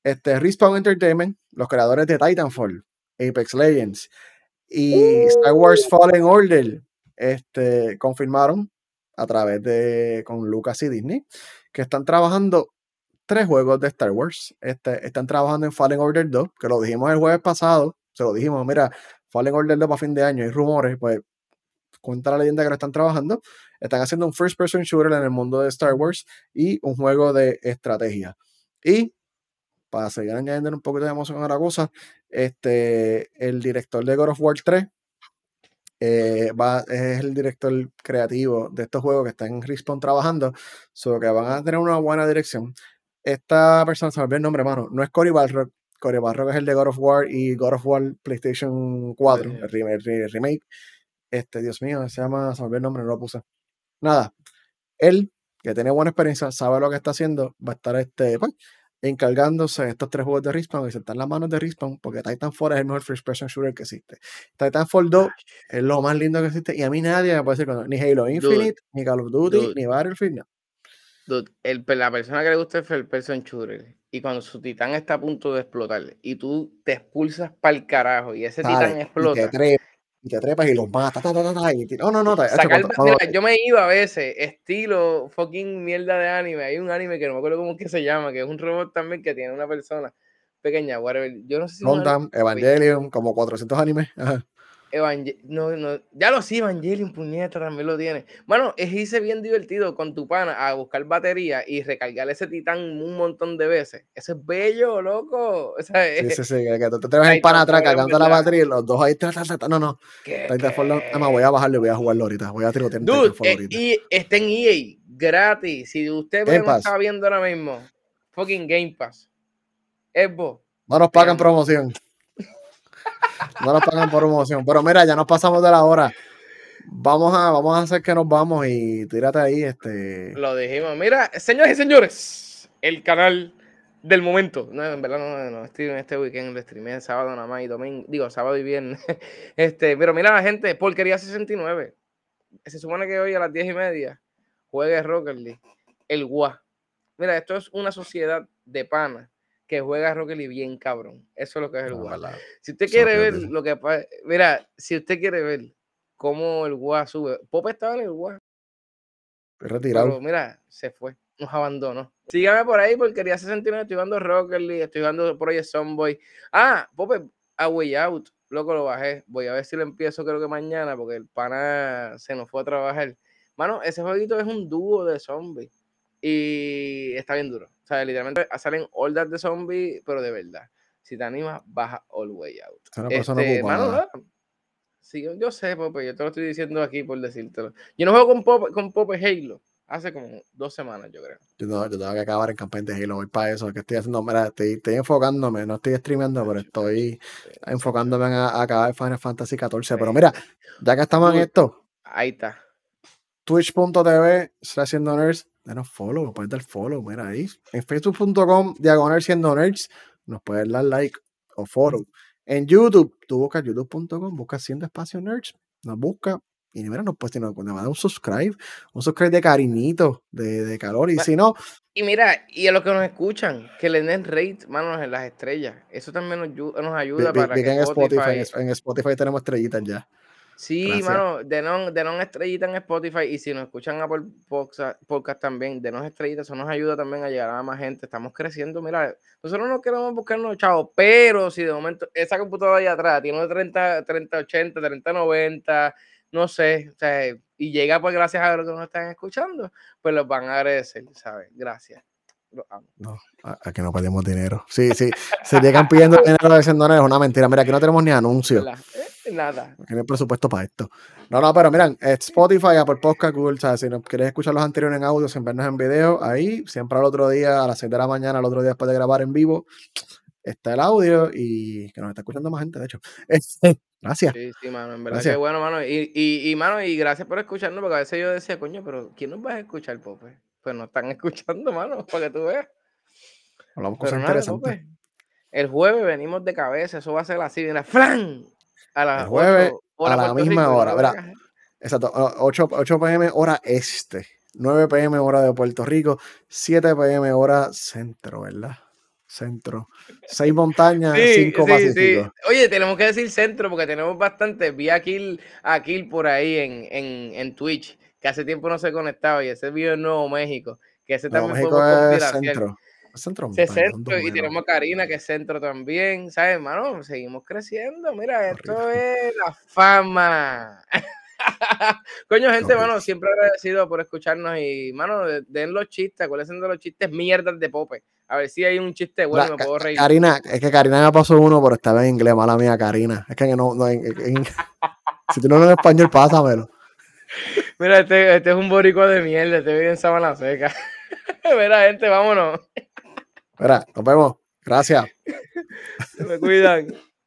Este, Respawn Entertainment, los creadores de Titanfall, Apex Legends y Star Wars Fallen Order, este, confirmaron a través de con Lucas y Disney que están trabajando tres juegos de Star Wars. Este, están trabajando en Fallen Order 2, que lo dijimos el jueves pasado. Se lo dijimos, mira, Fallen Order 2 para fin de año, hay rumores, pues cuenta la leyenda que lo están trabajando. Están haciendo un first person shooter en el mundo de Star Wars y un juego de estrategia. Y para seguir añadiendo un poquito de emoción a la cosa, este, el director de God of War 3 eh, va, es el director creativo de estos juegos que está en Respawn trabajando, so que van a tener una buena dirección. Esta persona, se me olvidó el nombre, mano, no es Cory Balrog, Cory Balrog es el de God of War y God of War PlayStation 4, el, rem- el re- remake. Este, Dios mío, se llama, se me olvidó el nombre, no lo puse. Nada, él, que tiene buena experiencia, sabe lo que está haciendo, va a estar este, pues, encargándose de estos tres juegos de Respawn y se están en las manos de Respawn porque Titanfall es el mejor first person shooter que existe. Titanfall 2 es lo más lindo que existe y a mí nadie me puede decir que no, ni Halo Infinite, ni Call of Duty, dude. ni Battlefield, no. Dude, el, la persona que le gusta el first person shooter y cuando su titán está a punto de explotar y tú te expulsas para el carajo y ese titán y te explota. trepas, y te trepas y los matas, ta, ta, ta, ta, y te- no, no, no, Sacar, cuando- yo me iba a veces, estilo fucking mierda de anime. Hay un anime que no me acuerdo cómo es que se llama, que es un robot también que tiene una persona pequeña, whatever. Yo no sé si es un Gundam, Evangelion, como 400 animes. ajá. Evangel- no, no, ya lo sí, Evangelion, puñeta, también lo tiene. Bueno, es irse bien divertido con tu pana a buscar batería y recargar ese titán un montón de veces. Eso es bello, loco. O sea, Sí, sí, sí, que tú te traes el pan Titanfall, atrás en cargando la batería y los dos ahí. ta, ta, ta, No, no. ¿qué- Titanfall, no, qué? nada más voy a bajarlo y voy a jugarlo ahorita. Voy a tirotear ahorita. y está en EA, gratis. Si usted Pass. está viendo ahora mismo, fucking Game Pass. Xbox. No nos pagan promoción. No nos pagan por promoción. Pero mira, ya nos pasamos de la hora. Vamos a, vamos a hacer que nos vamos y tírate ahí. Este... Lo dijimos. Mira, señores y señores, el canal del momento. No, en verdad no, no estoy en este weekend, lo streamé sábado nada más y domingo. Digo, sábado y viernes. Este, pero mira, la gente, porquería 69. Se supone que hoy a las 10 y media juegue Rocket League. El GUA. Mira, esto es una sociedad de pana que juega Rocket League bien cabrón. Eso es lo que es el GUA. Si usted quiere ver lo que mira, si usted quiere ver cómo el GUA sube, Pop estaba en el GUA. Retirado. Pero mira, se fue nos abandonó. Sígame por ahí porque quería 69, estoy jugando Rocket League, estoy jugando Project Zomboy. Ah, Pope, a Way Out, loco, lo bajé. Voy a ver si lo empiezo creo que mañana porque el pana se nos fue a trabajar. Mano, ese jueguito es un dúo de zombies y está bien duro. O sea, literalmente salen hordas de zombies, pero de verdad. Si te animas, baja All Way Out. Este, mano, sí, yo sé, Pope, yo te lo estoy diciendo aquí por decírtelo. Yo no juego con Pope, con Pope Halo hace como dos semanas, yo creo. Yo, no, yo tengo que acabar el campaña de Halo, voy para eso, que estoy haciendo, mira, estoy, enfocándome, no estoy streamando, pero estoy enfocándome a, acabar Final Fantasy XIV. Pero mira, ya que estamos en esto. Ahí está. Twitch.tv slash denos follow, puedes dar follow, mira ahí. En facebook.com, diagonal siendo nerds, nos puedes dar like o follow. En YouTube, tú buscas youtube.com, buscas siendo espacio nerds, nos busca, y mira, no, pues si nos, va a dar un subscribe, un subscribe de cariñito, de, de calor. Y si no. Y mira, y a los que nos escuchan, que le den rate, manos en las estrellas. Eso también nos, nos ayuda para que en Spotify, en Spotify tenemos estrellitas ya. Sí, mano, denos, denos estrellitas en Spotify y si nos escuchan a Podcast, podcast también, denos estrellitas, eso nos ayuda también a llegar a más gente. Estamos creciendo, mira, nosotros no queremos buscarnos chavos, pero si de momento esa computadora ahí atrás tiene 30, 30, 80, 30, 90 no sé, o sea, y llega pues gracias a los que nos están escuchando, pues los van a agradecer, ¿sabes? Gracias. No, aquí no pedimos dinero. Sí, sí, se llegan pidiendo dinero diciendo no es una mentira. Mira, aquí no tenemos ni anuncios. Eh, nada. No hay presupuesto para esto. No, no, pero miren, Spotify, Apple Podcast, Google, ¿sabes? si no quieres escuchar los anteriores en audio sin vernos en video, ahí, siempre al otro día, a las 6 de la mañana, al otro día después de grabar en vivo, está el audio y que nos está escuchando más gente, de hecho. Este, Gracias. Sí, sí, mano, en verdad que bueno, mano. Y, y, y, mano, y gracias por escucharnos, porque a veces yo decía, coño, pero ¿quién nos va a escuchar, Pope? Pues nos están escuchando, mano, para que tú veas. Hablamos cosas interesantes. El jueves venimos de cabeza, eso va a ser así, mira, ¡flan! A la, jueves, a la misma hora, Exacto, 8, 8 pm hora este, 9 pm hora de Puerto Rico, 7 pm hora centro, ¿verdad? Centro. Seis montañas, cinco sí, Oye, tenemos que decir centro porque tenemos bastante. Vi a Kill, a por ahí en, en, en, Twitch, que hace tiempo no se conectaba y ese video en Nuevo México, que ese también México fue es centro. Centro, centro y tenemos a Karina, que es centro también. ¿Sabes, hermano? Seguimos creciendo. Mira, esto es la fama. Coño, gente, mano, siempre agradecido por escucharnos y, mano, den los chistes, ¿cuáles son los chistes mierdas de Pope? A ver si hay un chiste bueno, me puedo reír. Karina, es que Karina me pasó uno, pero estaba en inglés, mala mía, Karina. Es que no, no si tú no hablas en español, pásamelo. Mira, este, este, es un boricua de mierda, este vive en Sabana Seca. Mira, gente, vámonos. Mira, nos vemos. Gracias. Se me cuidan.